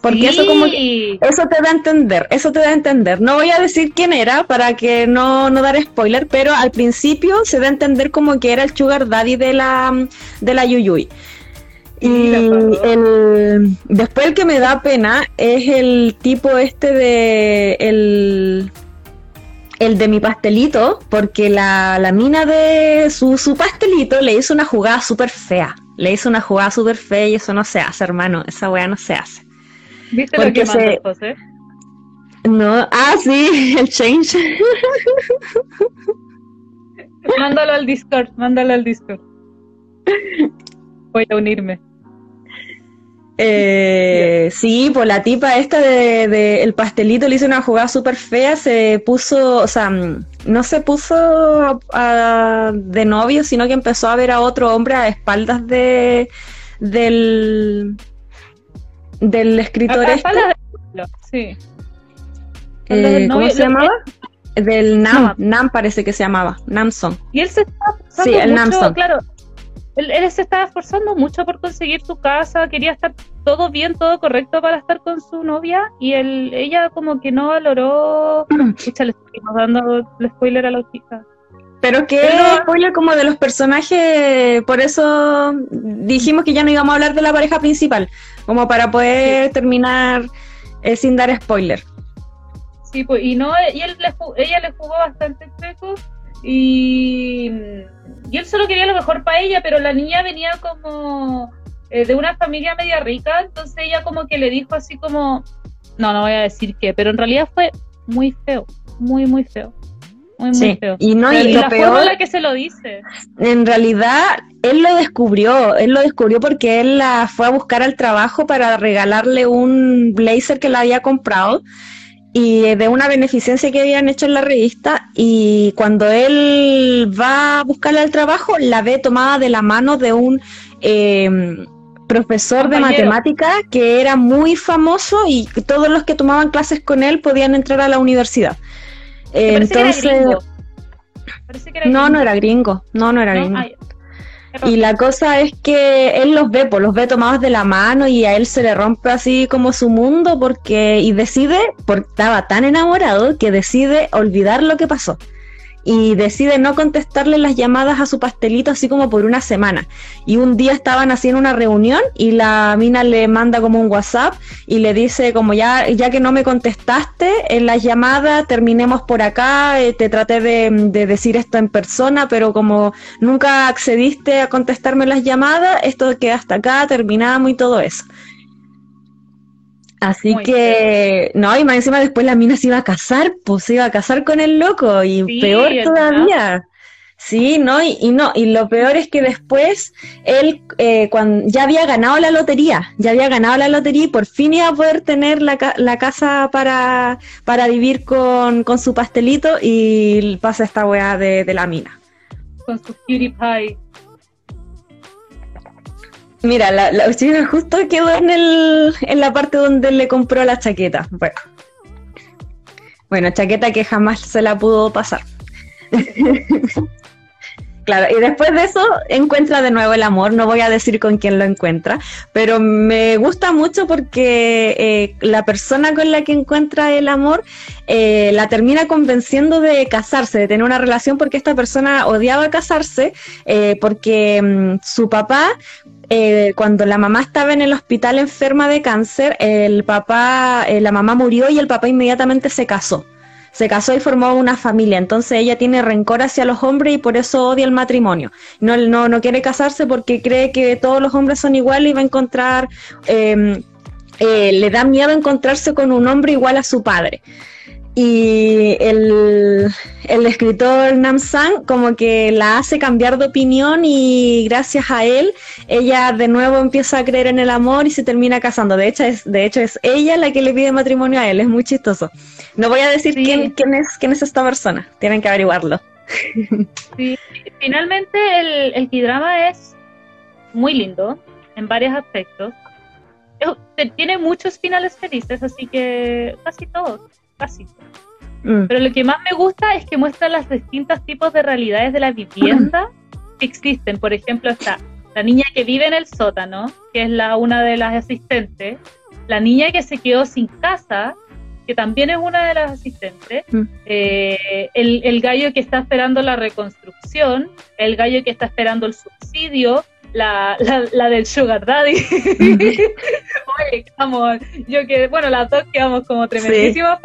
Porque eso como eso te da a entender, eso te da a entender. No voy a decir quién era para que no, no dar spoiler, pero al principio se da a entender como que era el sugar daddy de la, de la Yuyuy. Y el, después el que me da pena es el tipo este de el el de mi pastelito, porque la, la mina de su, su, pastelito le hizo una jugada súper fea. Le hizo una jugada súper fea y eso no se hace, hermano. Esa weá no se hace. ¿Viste lo que se... José? No, ah, sí, el change. mándalo al Discord, mándalo al Discord. Voy a unirme. Eh, sí, pues la tipa esta de, el pastelito le hizo una jugada súper fea, se puso, o sea, mm, no se puso de novio, sino que empezó a ver a otro hombre a espaldas de del del escritor este. Sí. Eh, ¿Cómo se llamaba? Del Nam, Nam parece que se llamaba, Namson. Y él se estaba Sí, el Namson. Claro, él, se estaba esforzando mucho por conseguir su casa, quería estar todo bien, todo correcto para estar con su novia y él, ella como que no valoró... Escucha, le estamos dando el spoiler a la chica. Pero que spoiler como de los personajes, por eso dijimos que ya no íbamos a hablar de la pareja principal, como para poder terminar eh, sin dar spoiler. Sí, pues, y no, y él ella le jugó bastante chueco y, y él solo quería lo mejor para ella, pero la niña venía como eh, de una familia media rica, entonces ella como que le dijo así como, no, no voy a decir qué, pero en realidad fue muy feo, muy, muy feo. Muy, muy feo. Y no, y, la forma en la que se lo dice. En realidad, él lo descubrió, él lo descubrió porque él la fue a buscar al trabajo para regalarle un blazer que le había comprado y de una beneficencia que habían hecho en la revista y cuando él va a buscarle al trabajo la ve tomada de la mano de un eh, profesor de matemáticas que era muy famoso y todos los que tomaban clases con él podían entrar a la universidad. Entonces, no, no era gringo, no, no era gringo. Y la cosa es que él los ve, pues los ve tomados de la mano y a él se le rompe así como su mundo porque y decide, porque estaba tan enamorado que decide olvidar lo que pasó y decide no contestarle las llamadas a su pastelito así como por una semana. Y un día estaban haciendo una reunión y la mina le manda como un WhatsApp y le dice como ya, ya que no me contestaste en la llamada, terminemos por acá, eh, te traté de, de, decir esto en persona, pero como nunca accediste a contestarme las llamadas, esto queda hasta acá, terminamos y todo eso. Así que, no, y más encima después la mina se iba a casar, pues se iba a casar con el loco, y peor todavía. Sí, no, y, no, y lo peor es que después él eh, cuando ya había ganado la lotería, ya había ganado la lotería y por fin iba a poder tener la, la casa para, para vivir con, con, su pastelito y pasa esta weá de, de la mina. Con su cutie pie. Mira, la, la justo quedó en, el, en la parte donde le compró la chaqueta. Bueno. bueno, chaqueta que jamás se la pudo pasar. Claro, y después de eso encuentra de nuevo el amor, no voy a decir con quién lo encuentra, pero me gusta mucho porque eh, la persona con la que encuentra el amor eh, la termina convenciendo de casarse, de tener una relación, porque esta persona odiaba casarse, eh, porque mm, su papá cuando la mamá estaba en el hospital enferma de cáncer, el papá, la mamá murió y el papá inmediatamente se casó se casó y formó una familia, entonces ella tiene rencor hacia los hombres y por eso odia el matrimonio. No, no, no quiere casarse porque cree que todos los hombres son iguales y va a encontrar, em, eh, le da miedo encontrarse con un hombre igual a su padre. Y el, el escritor Nam Sang como que la hace cambiar de opinión y gracias a él ella de nuevo empieza a creer en el amor y se termina casando. De hecho es, de hecho es ella la que le pide matrimonio a él, es muy chistoso. No voy a decir quién, quién, es, quién es esta persona, tienen que averiguarlo. Sí, finalmente el, el K-drama es muy lindo en varios aspectos. Tiene muchos finales felices, así que casi todos, casi. Mm. Pero lo que más me gusta es que muestra los distintos tipos de realidades de la vivienda que existen. Por ejemplo, está la niña que vive en el sótano, que es la una de las asistentes, la niña que se quedó sin casa, que también es una de las asistentes, mm. eh, el, el, gallo que está esperando la reconstrucción, el gallo que está esperando el subsidio, la, la, del Sugar Daddy. Oye, vamos, yo que, bueno, las dos quedamos como tremendísimas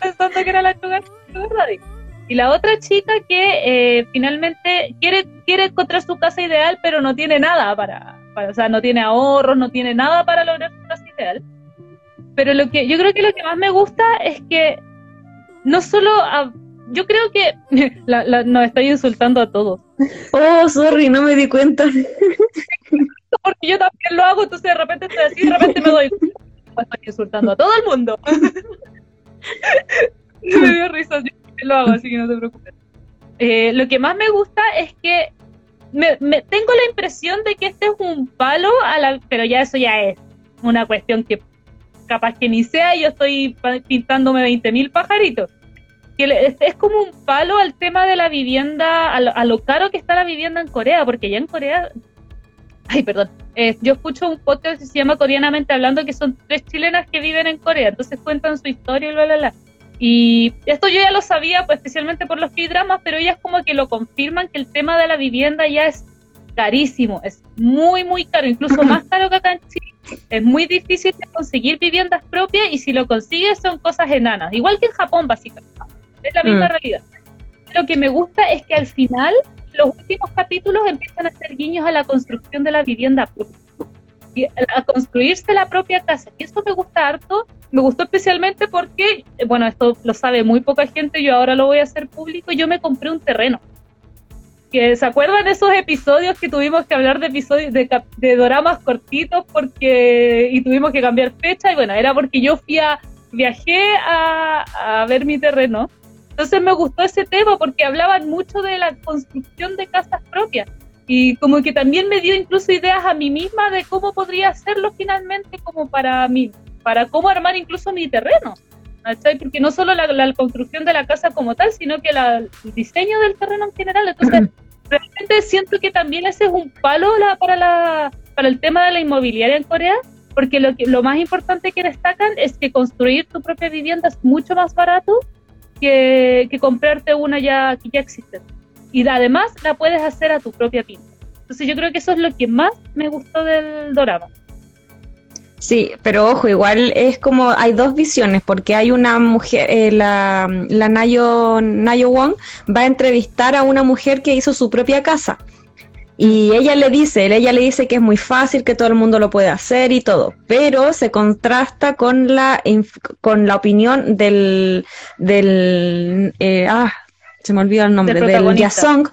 pensando que era la Sugar, Daddy. Y la otra chica que eh, finalmente quiere, quiere encontrar su casa ideal, pero no tiene nada para, para, o sea, no tiene ahorros, no tiene nada para lograr su casa ideal. Pero lo que yo creo que lo que más me gusta es que no solo yo creo que la, nos estoy insultando a todos. Oh, sorry, no me di cuenta. Porque yo también lo hago, entonces de repente estoy así, de repente me doy estoy insultando a todo el mundo. me dio risa, yo lo hago, así que no te preocupes. Eh, lo que más me gusta es que me, me, tengo la impresión de que este es un palo, a la, pero ya eso ya es una cuestión que capaz que ni sea, yo estoy pintándome 20.000 pajaritos. Que es, como un palo al tema de la vivienda, a lo, caro que está la vivienda en Corea, porque ya en Corea ay, perdón, eh, yo escucho un podcast que se llama Coreanamente Hablando, que son tres chilenas que viven en Corea, entonces cuentan su historia y bla, bla, bla. Y esto yo ya lo sabía, pues especialmente por los K-dramas, pero ellas como que lo confirman que el tema de la vivienda ya es carísimo, es muy, muy caro, incluso más caro que acá en Chile es muy difícil de conseguir viviendas propias y si lo consigues son cosas enanas, igual que en Japón básicamente. Es la misma mm. realidad. Lo que me gusta es que al final los últimos capítulos empiezan a hacer guiños a la construcción de la vivienda propia, a construirse la propia casa. Y eso me gusta harto. Me gustó especialmente porque, bueno, esto lo sabe muy poca gente, yo ahora lo voy a hacer público, yo me compré un terreno que se acuerdan de esos episodios que tuvimos que hablar de episodios de, de doramas cortitos porque y tuvimos que cambiar fecha y bueno era porque yo fui a viajé a, a ver mi terreno entonces me gustó ese tema porque hablaban mucho de la construcción de casas propias y como que también me dio incluso ideas a mí misma de cómo podría hacerlo finalmente como para mí para cómo armar incluso mi terreno porque no solo la, construcción de la casa como tal, sino que el diseño del terreno en general. Entonces, realmente siento que también ese es un palo para, la, para el tema de la inmobiliaria en Corea, porque lo, que, lo más importante que destacan es que construir tu propia vivienda es mucho más barato que, que comprarte una ya que ya existe. Y además la puedes hacer a tu propia pinta. Entonces yo creo que eso es lo que más me gustó del dorama. Sí, pero ojo, igual es como hay dos visiones, porque hay una mujer, eh, la, la Nayo, Nayo Wong va a entrevistar a una mujer que hizo su propia casa. Y ella le dice, ella le dice que es muy fácil, que todo el mundo lo puede hacer y todo, pero se contrasta con la, con la opinión del, del eh, ah, se me olvidó el nombre, del Yasong,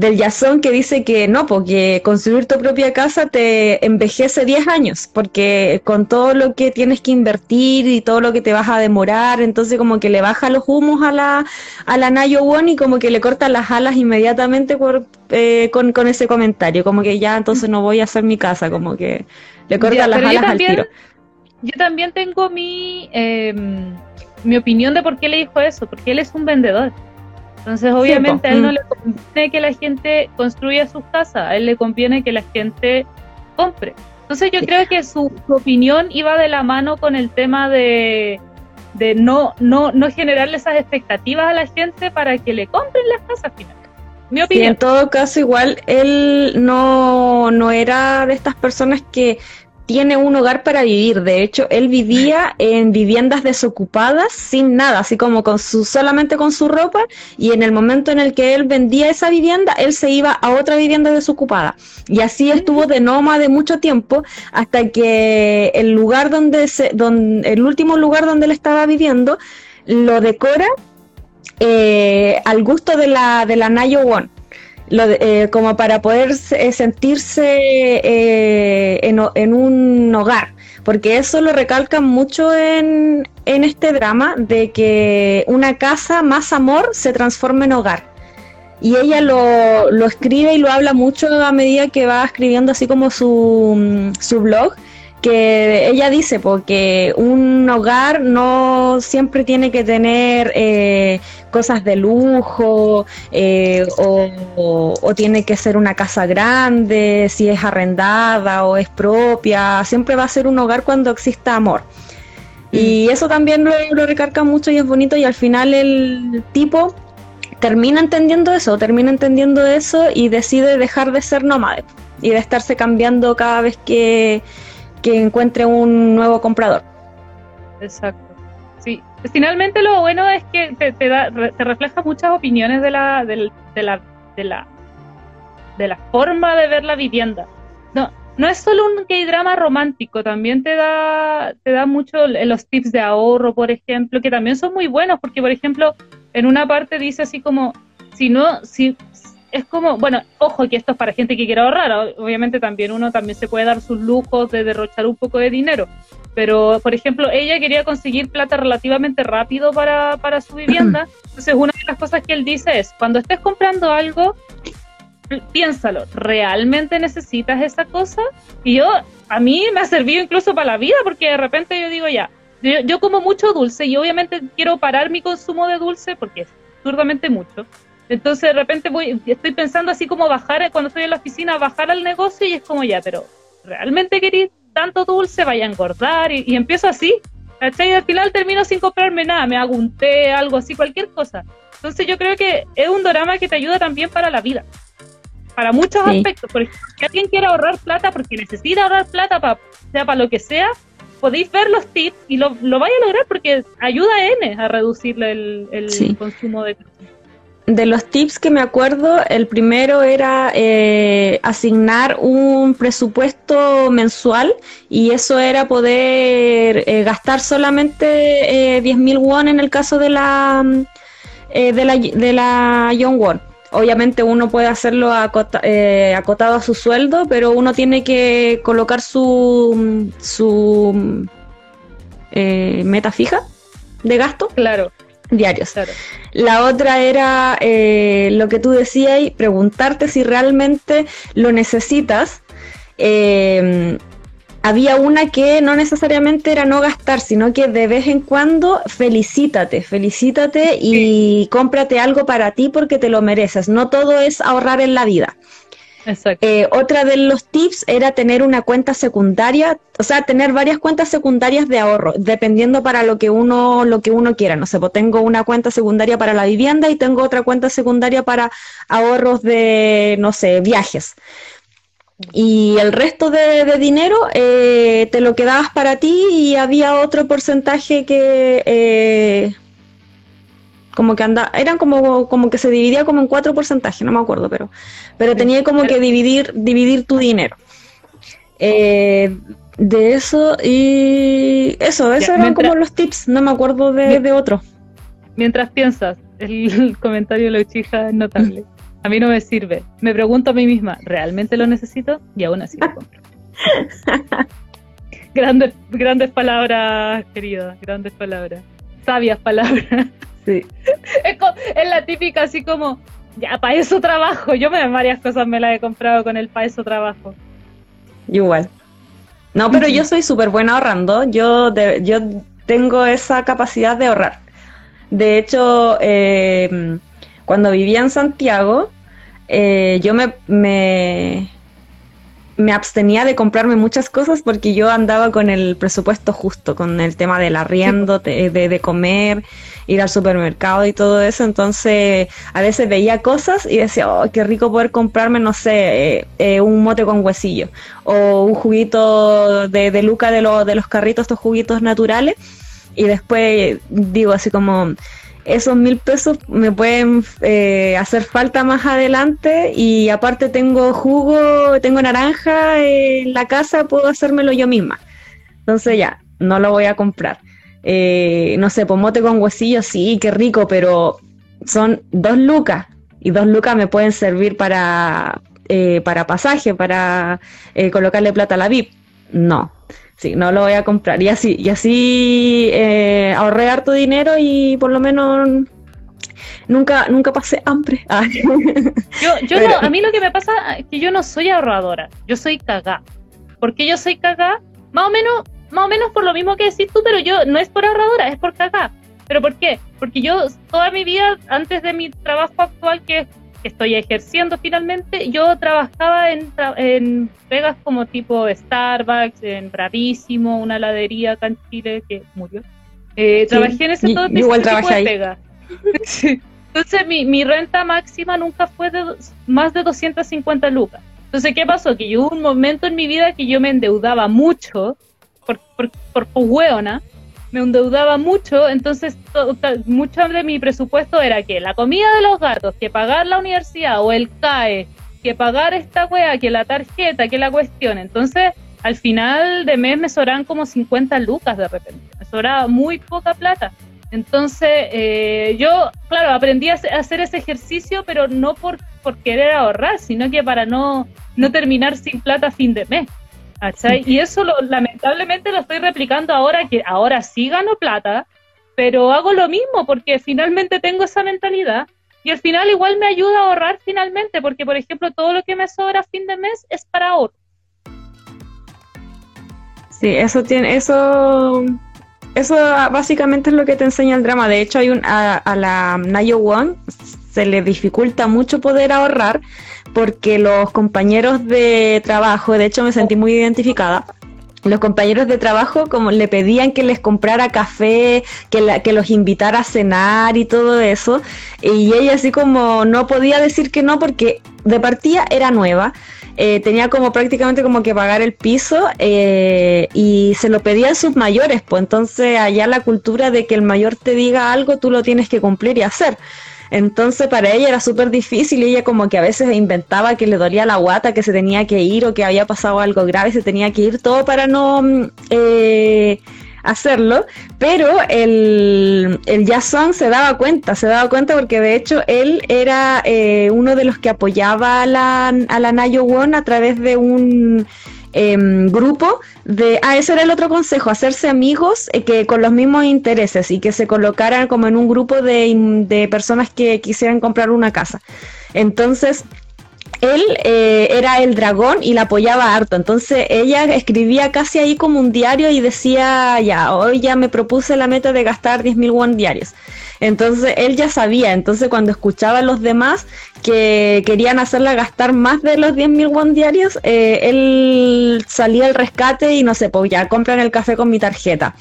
del Yasón que dice que no, porque construir tu propia casa te envejece 10 años, porque con todo lo que tienes que invertir y todo lo que te vas a demorar, entonces como que le baja los humos a la, a la Nayo One y como que le corta las alas inmediatamente por, eh, con, con, ese comentario, como que ya entonces no voy a hacer mi casa, como que le corta las alas al tiro. Yo también tengo mi, em, mi opinión de por qué le dijo eso, porque él es un vendedor Entonces, obviamente, a él no mm. le conviene que la gente construya sus casas, a él le conviene que la gente compre. Entonces, yo creo que su, opinión iba de la mano con el tema de, de no, no, no generarle esas expectativas a la gente para que le compren las casas finalmente. Mi opinión. en todo caso, igual él no, no era de estas personas que tiene un hogar para vivir. De hecho, él vivía en viviendas desocupadas sin nada, así como con su, solamente con su ropa. Y en el momento en el que él vendía esa vivienda, él se iba a otra vivienda desocupada. Y así estuvo de nómade mucho tiempo hasta que el lugar donde se, donde, el último lugar donde él estaba viviendo, lo decora eh, al gusto de la, de la Nayo One lo eh, como para poder eh, sentirse eh, en, un hogar, porque eso lo recalcan mucho en, en este drama, de que una casa más amor se transforma en hogar. Y ella lo, lo escribe y lo habla mucho a medida que va escribiendo así como su, su blog que ella dice porque un hogar no siempre tiene que tener eh, cosas de lujo eh, o, tiene que ser una casa grande, si es arrendada o es propia, siempre va a ser un hogar cuando exista amor. Y mm. eso también lo, lo recarga mucho y es bonito y al final el tipo termina entendiendo eso, termina entendiendo eso y decide dejar de ser nómade y de estarse cambiando cada vez que que encuentre un nuevo comprador. Exacto. Sí, finalmente lo bueno es que te, refleja muchas opiniones de la, de, de, la, de la forma de ver la vivienda. No, no es solo un drama romántico, también te da, te da mucho los tips de ahorro, por ejemplo, que también son muy buenos, porque por ejemplo, en una parte dice así como, si no, si, es como, bueno, ojo que esto es para gente que quiere ahorrar, obviamente también uno también se puede dar sus lujos de derrochar un poco de dinero, pero por ejemplo, ella quería conseguir plata relativamente rápido para, para su vivienda, entonces una de las cosas que él dice es, cuando estés comprando algo, piénsalo, ¿realmente necesitas esa cosa? Y yo, a mí me ha servido incluso para la vida, porque de repente yo digo ya, yo, yo como mucho dulce y obviamente quiero parar mi consumo de dulce porque es absurdamente mucho. Entonces de repente voy, estoy pensando así como bajar, cuando estoy en la oficina, bajar al negocio y es como ya, pero ¿realmente queréis tanto dulce? Vaya a engordar y, empiezo así. ¿Cachai? Y al final termino sin comprarme nada, me hago un té, algo así, cualquier cosa. Entonces yo creo que es un drama que te ayuda también para la vida. Para muchos aspectos. Por ejemplo, si alguien quiere ahorrar plata porque necesita ahorrar plata, para, sea para lo que sea, podéis ver los tips y lo, lo vais a lograr porque ayuda a N a reducir el, el consumo de de los tips que me acuerdo, el primero era eh, asignar un presupuesto mensual y eso era poder eh, gastar solamente eh, 10.000 won en el caso de la, eh, de la, de la Young Won. Obviamente uno puede hacerlo acotado a su sueldo, pero uno tiene que colocar su, su meta fija de gasto. Claro diarios. La otra era eh, lo que tú decías y preguntarte si realmente lo necesitas. Eh, había una que no necesariamente era no gastar, sino que de vez en cuando felicítate, felicítate y cómprate algo para ti porque te lo mereces. No todo es ahorrar en la vida. Eh, otra de los tips era tener una cuenta secundaria, o sea, tener varias cuentas secundarias de ahorro, dependiendo para lo que uno, lo que uno quiera. No sé, pues tengo una cuenta secundaria para la vivienda y tengo otra cuenta secundaria para ahorros de, no sé, viajes. Y el resto de, dinero eh, te lo quedabas para ti y había otro porcentaje que eh, como que anda, eran como, como que se dividía como en cuatro porcentajes, no me acuerdo, pero, pero tenía como que dividir, dividir tu dinero. Eh, de eso y eso, esos eran como los tips, no me acuerdo de, de otro. Mientras piensas, el comentario de la chija es notable. A mí no me sirve. Me pregunto a mí misma, ¿realmente lo necesito? Y aún así lo compro. grandes, grandes palabras, querida, grandes palabras. Sabias palabras. Sí. Es, la típica así como, ya, para eso trabajo. Yo me varias cosas me las he comprado con el para eso trabajo. Igual. No, pero yo soy súper buena ahorrando. Yo, yo tengo esa capacidad de ahorrar. De hecho, eh, cuando vivía en Santiago, eh, yo me, me, abstenía de comprarme muchas cosas porque yo andaba con el presupuesto justo, con el tema del arriendo, de, de, comer, ir al supermercado y todo eso. Entonces, a veces veía cosas y decía, oh, qué rico poder comprarme, no sé, eh, eh, un mote con huesillo o un juguito de, de Luca de, de los carritos, estos juguitos naturales. Y después digo así como, esos mil pesos me pueden eh, hacer falta más adelante y aparte tengo jugo, tengo naranja en la casa, puedo hacérmelo yo misma. Entonces ya, no lo voy a comprar. Eh, no sé, pomote con huesillos, sí, qué rico, pero son dos lucas y dos lucas me pueden servir para, eh, para pasaje, para colocarle plata a la VIP. No, Sí, no lo voy a comprar. Y así, y así eh, ahorré harto dinero y por lo menos nunca, nunca pasé hambre. Ah. Yo, yo no, a mí lo que me pasa es que yo no soy ahorradora, yo soy cagá. porque yo soy cagá? Más o menos, más o menos por lo mismo que decís tú, pero yo no es por ahorradora, es por cagá. ¿Pero por qué? Porque yo toda mi vida, antes de mi trabajo actual, que es que estoy ejerciendo finalmente, yo trabajaba en, en pegas como tipo Starbucks, en Bravísimo, una heladería acá en Chile que murió. Eh, trabajé en ese todo tipo de pega. Entonces mi, mi, renta máxima nunca fue de más de 250 lucas. Entonces, ¿qué pasó? Que yo hubo un momento en mi vida que yo me endeudaba mucho por, por, por, por hueona, me endeudaba mucho, entonces mucho de mi presupuesto era que la comida de los gatos, que pagar la universidad o el CAE, que pagar esta wea, que la tarjeta, que la cuestión. Entonces, al final de mes me sobran como 50 lucas de repente, me sobraba muy poca plata. Entonces, eh, yo, claro, aprendí a hacer ese ejercicio, pero no por, por querer ahorrar, sino que para no, no terminar sin plata a fin de mes. Y eso lo, lamentablemente lo estoy replicando ahora, que ahora sí gano plata, pero hago lo mismo porque finalmente tengo esa mentalidad y al final igual me ayuda a ahorrar finalmente, porque por ejemplo todo lo que me sobra a fin de mes es para ahorro. Sí, eso tiene, eso, eso básicamente es lo que te enseña el drama. De hecho, hay un, a, a la Nayo One se le dificulta mucho poder ahorrar porque los compañeros de trabajo, de hecho me sentí muy identificada, los compañeros de trabajo como le pedían que les comprara café, que, que los invitara a cenar y todo eso, y ella así como no podía decir que no porque de partida era nueva, eh, tenía como prácticamente como que pagar el piso eh, y se lo pedían sus mayores, pues entonces allá la cultura de que el mayor te diga algo, tú lo tienes que cumplir y hacer. Entonces para ella era súper difícil y ella como que a veces inventaba que le dolía la guata, que se tenía que ir o que había pasado algo grave, se tenía que ir todo para no mm, eh, hacerlo. Pero el, el Jason se daba cuenta, se daba cuenta porque de hecho él era eh, uno de los que apoyaba a la, a la Nayo Won a través de un Em, grupo de, ah, ese era el otro consejo, hacerse amigos eh, que con los mismos intereses y que se colocaran como en un grupo de, de personas que quisieran comprar una casa. Entonces, él eh, era el dragón y la apoyaba harto. Entonces ella escribía casi ahí como un diario y decía, ya, hoy ya me propuse la meta de gastar 10.000 won diarios. Entonces él ya sabía, entonces cuando escuchaba a los demás que querían hacerla gastar más de los 10.000 won diarios, eh, él salía al rescate y no sé, pues ya compran el café con mi tarjeta.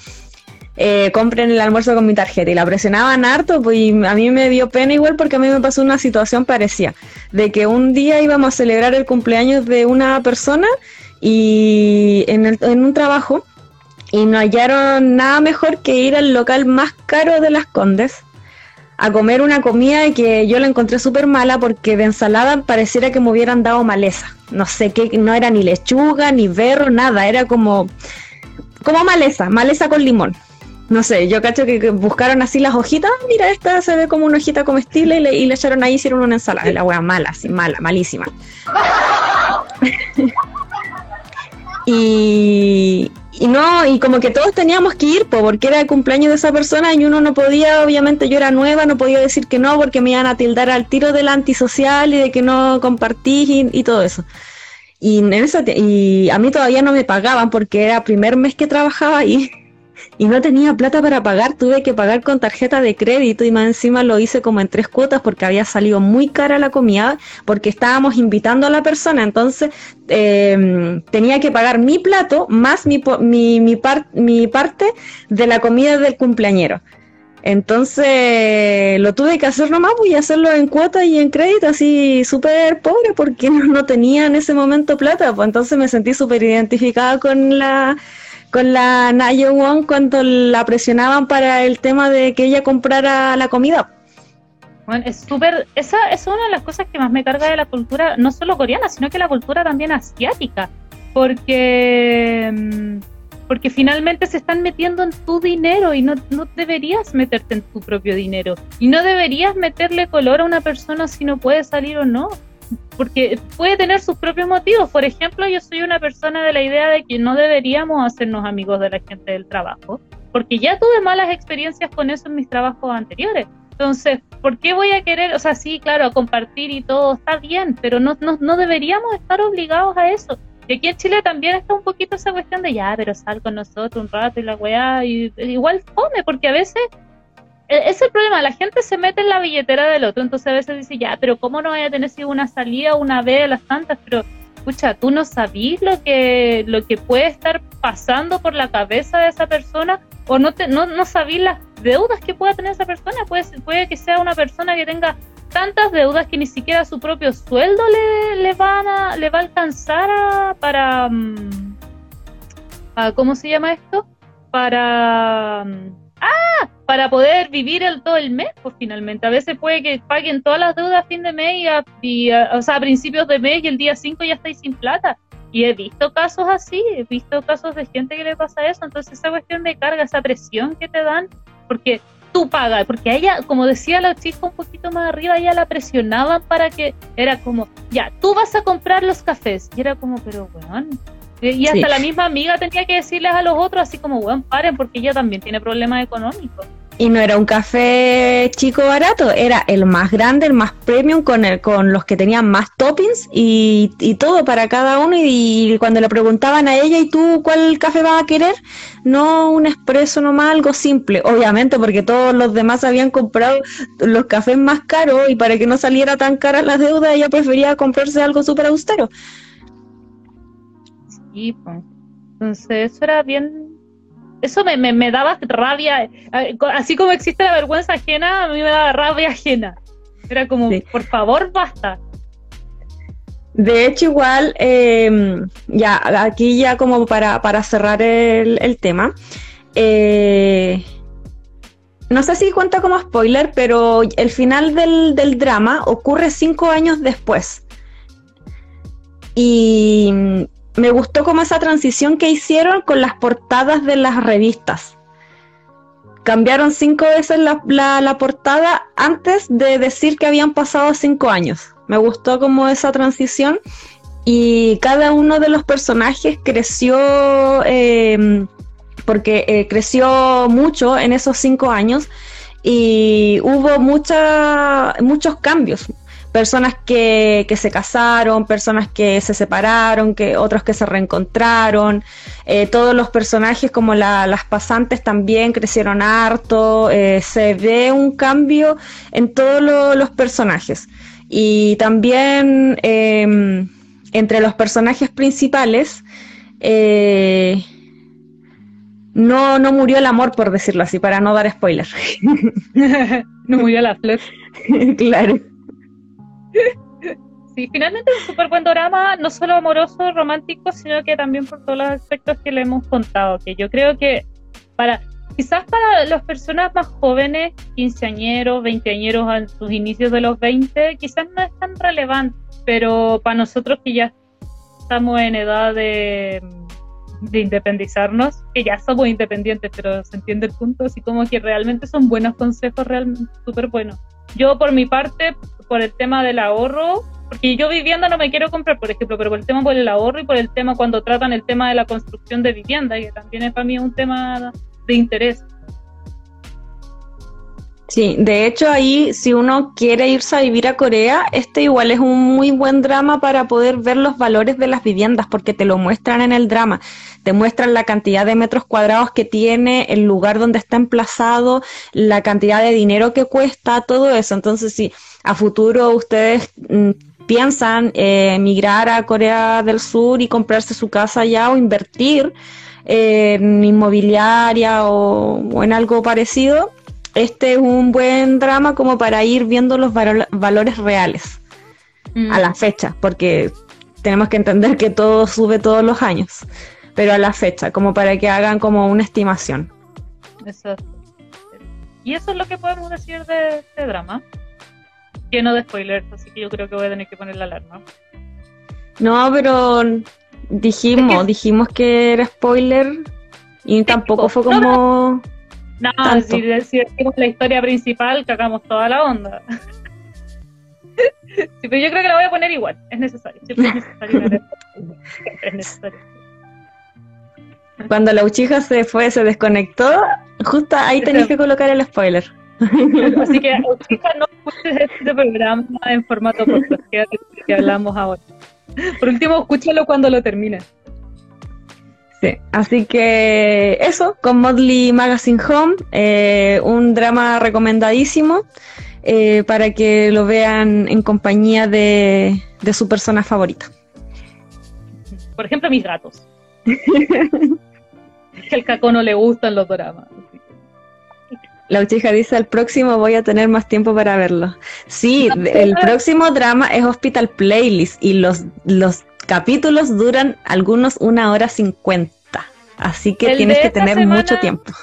Eh, compren el almuerzo con mi tarjeta y la presionaban harto, pues a mí me dio pena igual porque a mí me pasó una situación parecida, de que un día íbamos a celebrar el cumpleaños de una persona y en, en un trabajo y no hallaron nada mejor que ir al local más caro de las Condes a comer una comida que yo la encontré súper mala porque de ensalada pareciera que me hubieran dado maleza. No sé qué, no era ni lechuga, ni berro, nada, era como, como maleza, maleza con limón. No sé, yo cacho que, buscaron así las hojitas, mira, esta se ve como una hojita comestible y le, y le echaron ahí, hicieron una ensalada. La wea mala, así, mala, malísima. y, y no, y como que todos teníamos que ir, porque era el cumpleaños de esa persona y uno no podía, obviamente yo era nueva, no podía decir que no porque me iban a tildar al tiro del antisocial y de que no compartí y, todo eso. Y, en y a mí todavía no me pagaban porque era el primer mes que trabajaba ahí. Y no tenía plata para pagar, tuve que pagar con tarjeta de crédito y más encima lo hice como en tres cuotas porque había salido muy cara la comida, porque estábamos invitando a la persona, entonces em, tenía que pagar mi plato más mi, mi, mi, mi parte de la comida del cumpleañero. Entonces lo tuve que hacer nomás, voy a hacerlo en cuota y en crédito, así súper pobre, porque no, tenía en ese momento plata. Pues entonces me sentí súper identificada con la con la Nayo Wong cuando la presionaban para el tema de que ella comprara la comida. Bueno, es súper, esa es una de las cosas que más me carga de la cultura, no solo coreana, sino que la cultura también asiática, porque mm, porque finalmente se están metiendo en tu dinero y no, no deberías meterte en tu propio dinero. Y no deberías meterle color a una persona si no puede salir o no. Porque puede tener sus propios motivos. Por ejemplo, yo soy una persona de la idea de que no deberíamos hacernos amigos de la gente del trabajo, porque ya tuve malas experiencias con eso en mis trabajos anteriores. Entonces, ¿por qué voy a querer, o sea, sí, claro, compartir y todo está bien, pero no, no, no deberíamos estar obligados a eso. Y aquí en Chile también está un poquito esa cuestión de ya, pero sal con nosotros un rato y la weá, y, igual fome, porque a veces es el problema, la gente se mete en la billetera del otro, entonces a veces dice, ya, pero ¿cómo no vaya a tener si una salida una vez a las tantas? Pero, escucha, tú no sabís lo que, lo que puede estar pasando por la cabeza de esa persona, o no, te, no, no sabís las deudas que pueda tener esa persona, puede, puede que sea una persona que tenga tantas deudas que ni siquiera su propio sueldo le, le, van a, le va a alcanzar para... Mm, ¿Cómo se llama esto? Para... ¡Ah! Para poder vivir el, todo el mes, pues finalmente. A veces puede que paguen todas las deudas a fin de mes y, o sea, a principios de mes y el día 5 ya estáis sin plata. Y he visto casos así, he visto casos de gente que le pasa eso. Entonces esa cuestión de carga, esa presión que te dan, porque tú pagas, porque a ella, como decía la chica un poquito más arriba, ella la presionaban para que era como, ya, tú vas a comprar los cafés. Y era como, pero weón. Y hasta la misma amiga tenía que decirles a los otros así como, weón, paren, porque ella también tiene problemas económicos. Y no era un café chico barato, era el más grande, el más premium, con, el, con los que tenían más toppings y, y todo para cada uno. Y, cuando le preguntaban a ella, ¿y tú cuál café vas a querer? No un expreso nomás, algo simple. Obviamente, porque todos los demás habían comprado los cafés más caros y para que no saliera tan cara la deuda, ella prefería comprarse algo súper austero. Sí, pues. Entonces, eso era bien eso me, me, daba rabia, eh, así como existe la vergüenza ajena, a mí me daba rabia ajena. Era como, por favor, basta. De hecho, igual, em, ya, aquí ya como para, cerrar el, tema, eh, no sé si cuenta como spoiler, pero el final del, del drama ocurre cinco años después. Y me gustó como esa transición que hicieron con las portadas de las revistas. Cambiaron cinco veces la, portada antes de decir que habían pasado cinco años. Me gustó como esa transición y cada uno de los personajes creció em, porque eh, creció mucho en esos cinco años y hubo muchos cambios personas que, que, se casaron, personas que se separaron, que otros que se reencontraron, eh, todos los personajes como las pasantes también crecieron harto, eh, se ve un cambio en todos los personajes. Y también em, entre los personajes principales, eh, no, no murió el amor, por decirlo así, para no dar spoiler. no murió la flor. claro. Sí, finalmente un súper buen drama, no solo amoroso, romántico, sino que también por todos los aspectos que le hemos contado, que yo creo que para quizás para las personas más jóvenes, quinceañeros, veinteañeros a sus inicios de los 20, quizás no es tan relevante, pero para nosotros que ya estamos en edad de, de independizarnos, que ya somos independientes, pero se entiende el punto, así como que realmente son buenos consejos, realmente súper buenos. Yo por mi parte por el tema del ahorro, porque yo vivienda no me quiero comprar, por ejemplo, pero por el tema por el ahorro y por el tema cuando tratan el tema de la construcción de vivienda, que también es para mí un tema de interés. Sí, de hecho ahí si uno quiere irse a vivir a Corea, este igual es un muy buen drama para poder ver los valores de las viviendas porque te lo muestran en el drama, te muestran la cantidad de metros cuadrados que tiene, el lugar donde está emplazado, la cantidad de dinero que cuesta, todo eso. Entonces si a futuro ustedes mm, piensan eh, emigrar a Corea del Sur y comprarse su casa allá o invertir en inmobiliaria o en algo parecido, este es un buen drama como para ir viendo los valores reales a mm. la fecha, porque tenemos que entender que todo sube todos los años, pero a la fecha, como para que hagan como una estimación. Exacto. Y eso es lo que podemos decir de este drama. Lleno de spoilers, así que yo creo que voy a tener que poner la alarma. No, pero dijimos, dijimos que era spoiler y tampoco fue como... No, si, decimos la historia principal, cagamos toda la onda. sí, pero yo creo que la voy a poner igual, es necesario. es necesario. Cuando la Uchiha se fue, se desconectó, justo ahí tenéis que colocar el spoiler. Así que Uchiha no escuches este programa en formato podcast que hablamos ahora. Por último, escúchalo cuando lo termine. Sí, así que eso, con Modley Magazine Home, eh, un drama recomendadísimo eh, para que lo vean en compañía de, su persona favorita. Por ejemplo, mis gatos. que el caco no le gustan los dramas. La Uchija dice, al próximo voy a tener más tiempo para verlo. Sí, el próximo drama es Hospital Playlist y los, los capítulos duran algunos una hora cincuenta, así que tienes que tener mucho tiempo.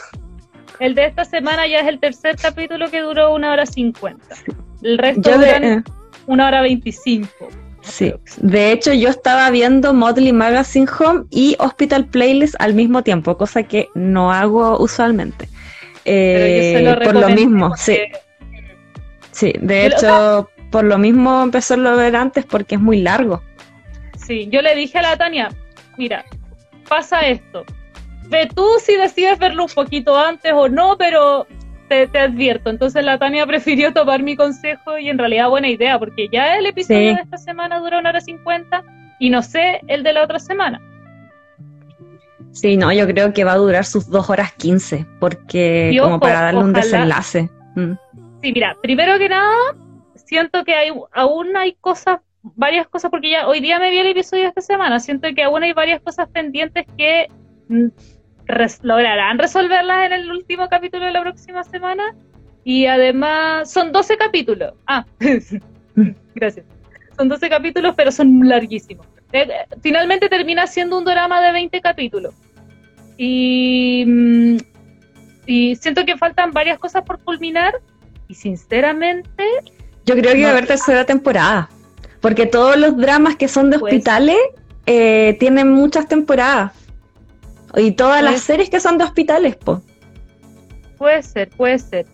El de esta semana ya es el tercer capítulo que duró una hora cincuenta. El resto duran eh, una hora veinticinco. Sí, de hecho yo estaba viendo Motley Magazine Home y Hospital Playlist al mismo tiempo, cosa que no hago usualmente. Eh, por lo mismo, sí. Sí, de hecho, por lo mismo empecé a ver antes porque es muy largo. Sí, yo le dije a la Tania, mira, pasa esto. Ve tú si decides verlo un poquito antes o no, pero te, advierto. Entonces la Tania prefirió tomar mi consejo y en realidad buena idea, porque ya el episodio de esta semana dura una hora cincuenta y no sé el de la otra semana. Sí, no, yo creo que va a durar sus dos horas quince, porque como para darle un desenlace. Mm. Sí, mira, primero que nada, siento que hay, aún hay cosas varias cosas, porque ya hoy día me vi el episodio de esta semana, siento que aún hay varias cosas pendientes que mm, lograrán resolverlas en el último capítulo de la próxima semana. Y además son 12 capítulos. Ah, gracias. Son 12 capítulos, pero son larguísimos. Eh, eh, finalmente termina siendo un drama de 20 capítulos. Y, mm, y siento que faltan varias cosas por culminar. Y sinceramente... Yo creo que va a haber tercera temporada. Porque todos los dramas que son de pues hospitales eh, tienen muchas temporadas. Y todas las series que son de hospitales, pues. Puede ser, puede ser.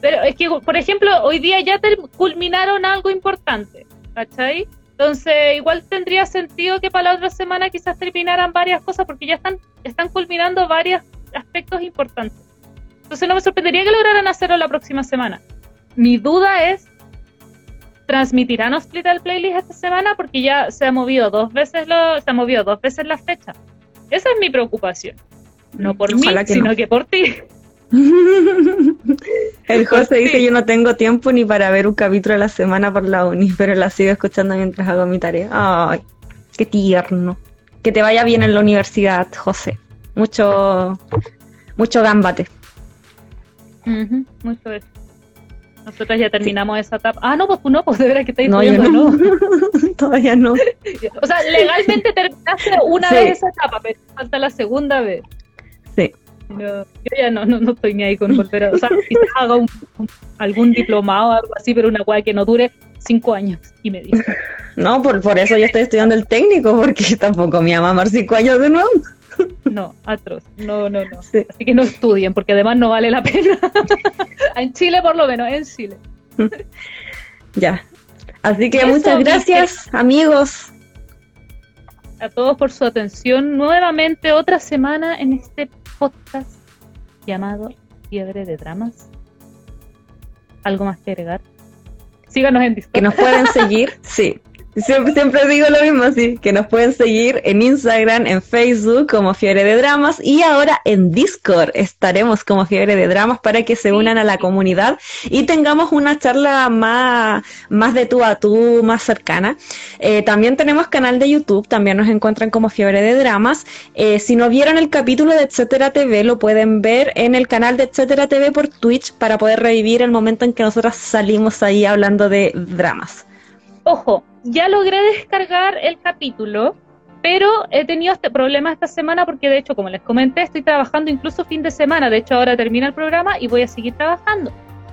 Pero es que, por ejemplo, hoy día ya culminaron algo importante, ¿cachai? Entonces, igual tendría sentido que para la otra semana quizás terminaran varias cosas porque ya están, están culminando varios aspectos importantes. Entonces, no me sorprendería que lograran hacerlo la próxima semana. Mi duda es transmitirán Hospital Playlist esta semana porque ya se ha movido dos veces lo, se ha movido dos veces la fecha. Esa es mi preocupación. No por mí, sino que por ti. El José dice yo no tengo tiempo ni para ver un capítulo a la semana por la uni, pero la sigo escuchando mientras hago mi tarea. Ay, qué tierno. Que te vaya bien en la universidad, José. Mucho, mucho gambate. mucho eso. Nosotros ya terminamos esa etapa. Ah, no, pues no, pues de verdad que estáis no, no. Todavía no. O sea, legalmente terminaste una vez esa etapa, pero falta la segunda vez. Sí. yo ya no, no, estoy ni ahí con volver a. O sea, quizás haga un, algún diplomado o algo así, pero una guay que no dure cinco años y me dice. No, por, por eso yo estoy estudiando el técnico, porque tampoco me va a cinco años de nuevo. No, atroz. No, no, no. Así que no estudien, porque además no vale la pena. en Chile, por lo menos, en Chile. ya. Así que muchas gracias, amigos. A todos por su atención. Nuevamente, otra semana en este podcast llamado Fiebre de Dramas. ¿Algo más que agregar? Síganos en Discord. Que nos pueden seguir, sí. Siempre, siempre digo lo mismo, así que nos pueden seguir en Instagram, en Facebook como Fiebre de Dramas y ahora en Discord estaremos como Fiebre de Dramas para que se unan a la comunidad y tengamos una charla más, más de tú a tú, más cercana. Eh, también tenemos canal de YouTube, también nos encuentran como Fiebre de Dramas. Eh, si no vieron el capítulo de Etcétera TV, lo pueden ver en el canal de Etcétera TV por Twitch para poder revivir el momento en que nosotros salimos ahí hablando de dramas. Ojo, ya logré descargar el capítulo, pero he tenido este problema esta semana porque de hecho, como les comenté, estoy trabajando incluso fin de semana. De hecho, ahora termina el programa y voy a seguir trabajando.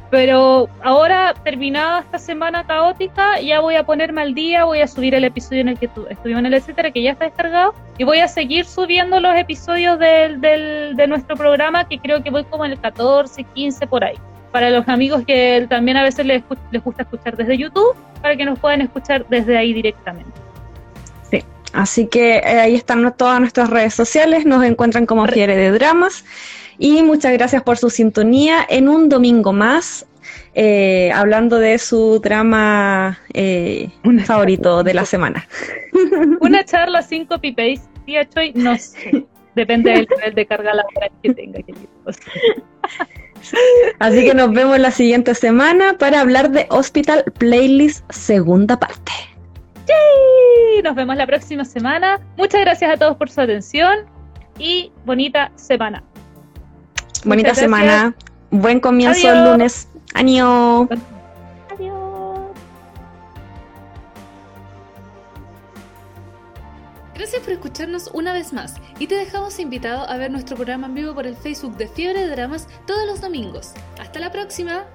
Pero ahora, terminada esta semana caótica, ya voy a ponerme al día, voy a subir el episodio en el que estuvimos en el etcétera, que ya está descargado, y voy a seguir subiendo los episodios del, del, de nuestro programa, que creo que voy como en el 14, 15 por ahí para los amigos que también a veces les, les gusta escuchar desde YouTube, para que nos puedan escuchar desde ahí directamente. Sí, así que eh, ahí están todas nuestras redes sociales, nos encuentran como Fiere de Dramas. Y muchas gracias por su sintonía en un domingo más, eh, hablando de su drama eh, favorito de la semana. Una charla sin copy-paste, tía Choi, no sé. Depende del nivel de carga laboral que tenga. Así que nos vemos la siguiente semana para hablar de Hospital Playlist segunda parte. Nos vemos la próxima semana. Muchas gracias a todos por su atención y bonita semana. Bonita semana. Buen comienzo el lunes. Adiós. Gracias por escucharnos una vez más y te dejamos invitado a ver nuestro programa en vivo por el Facebook de Fiebre de Dramas todos los domingos. ¡Hasta la próxima!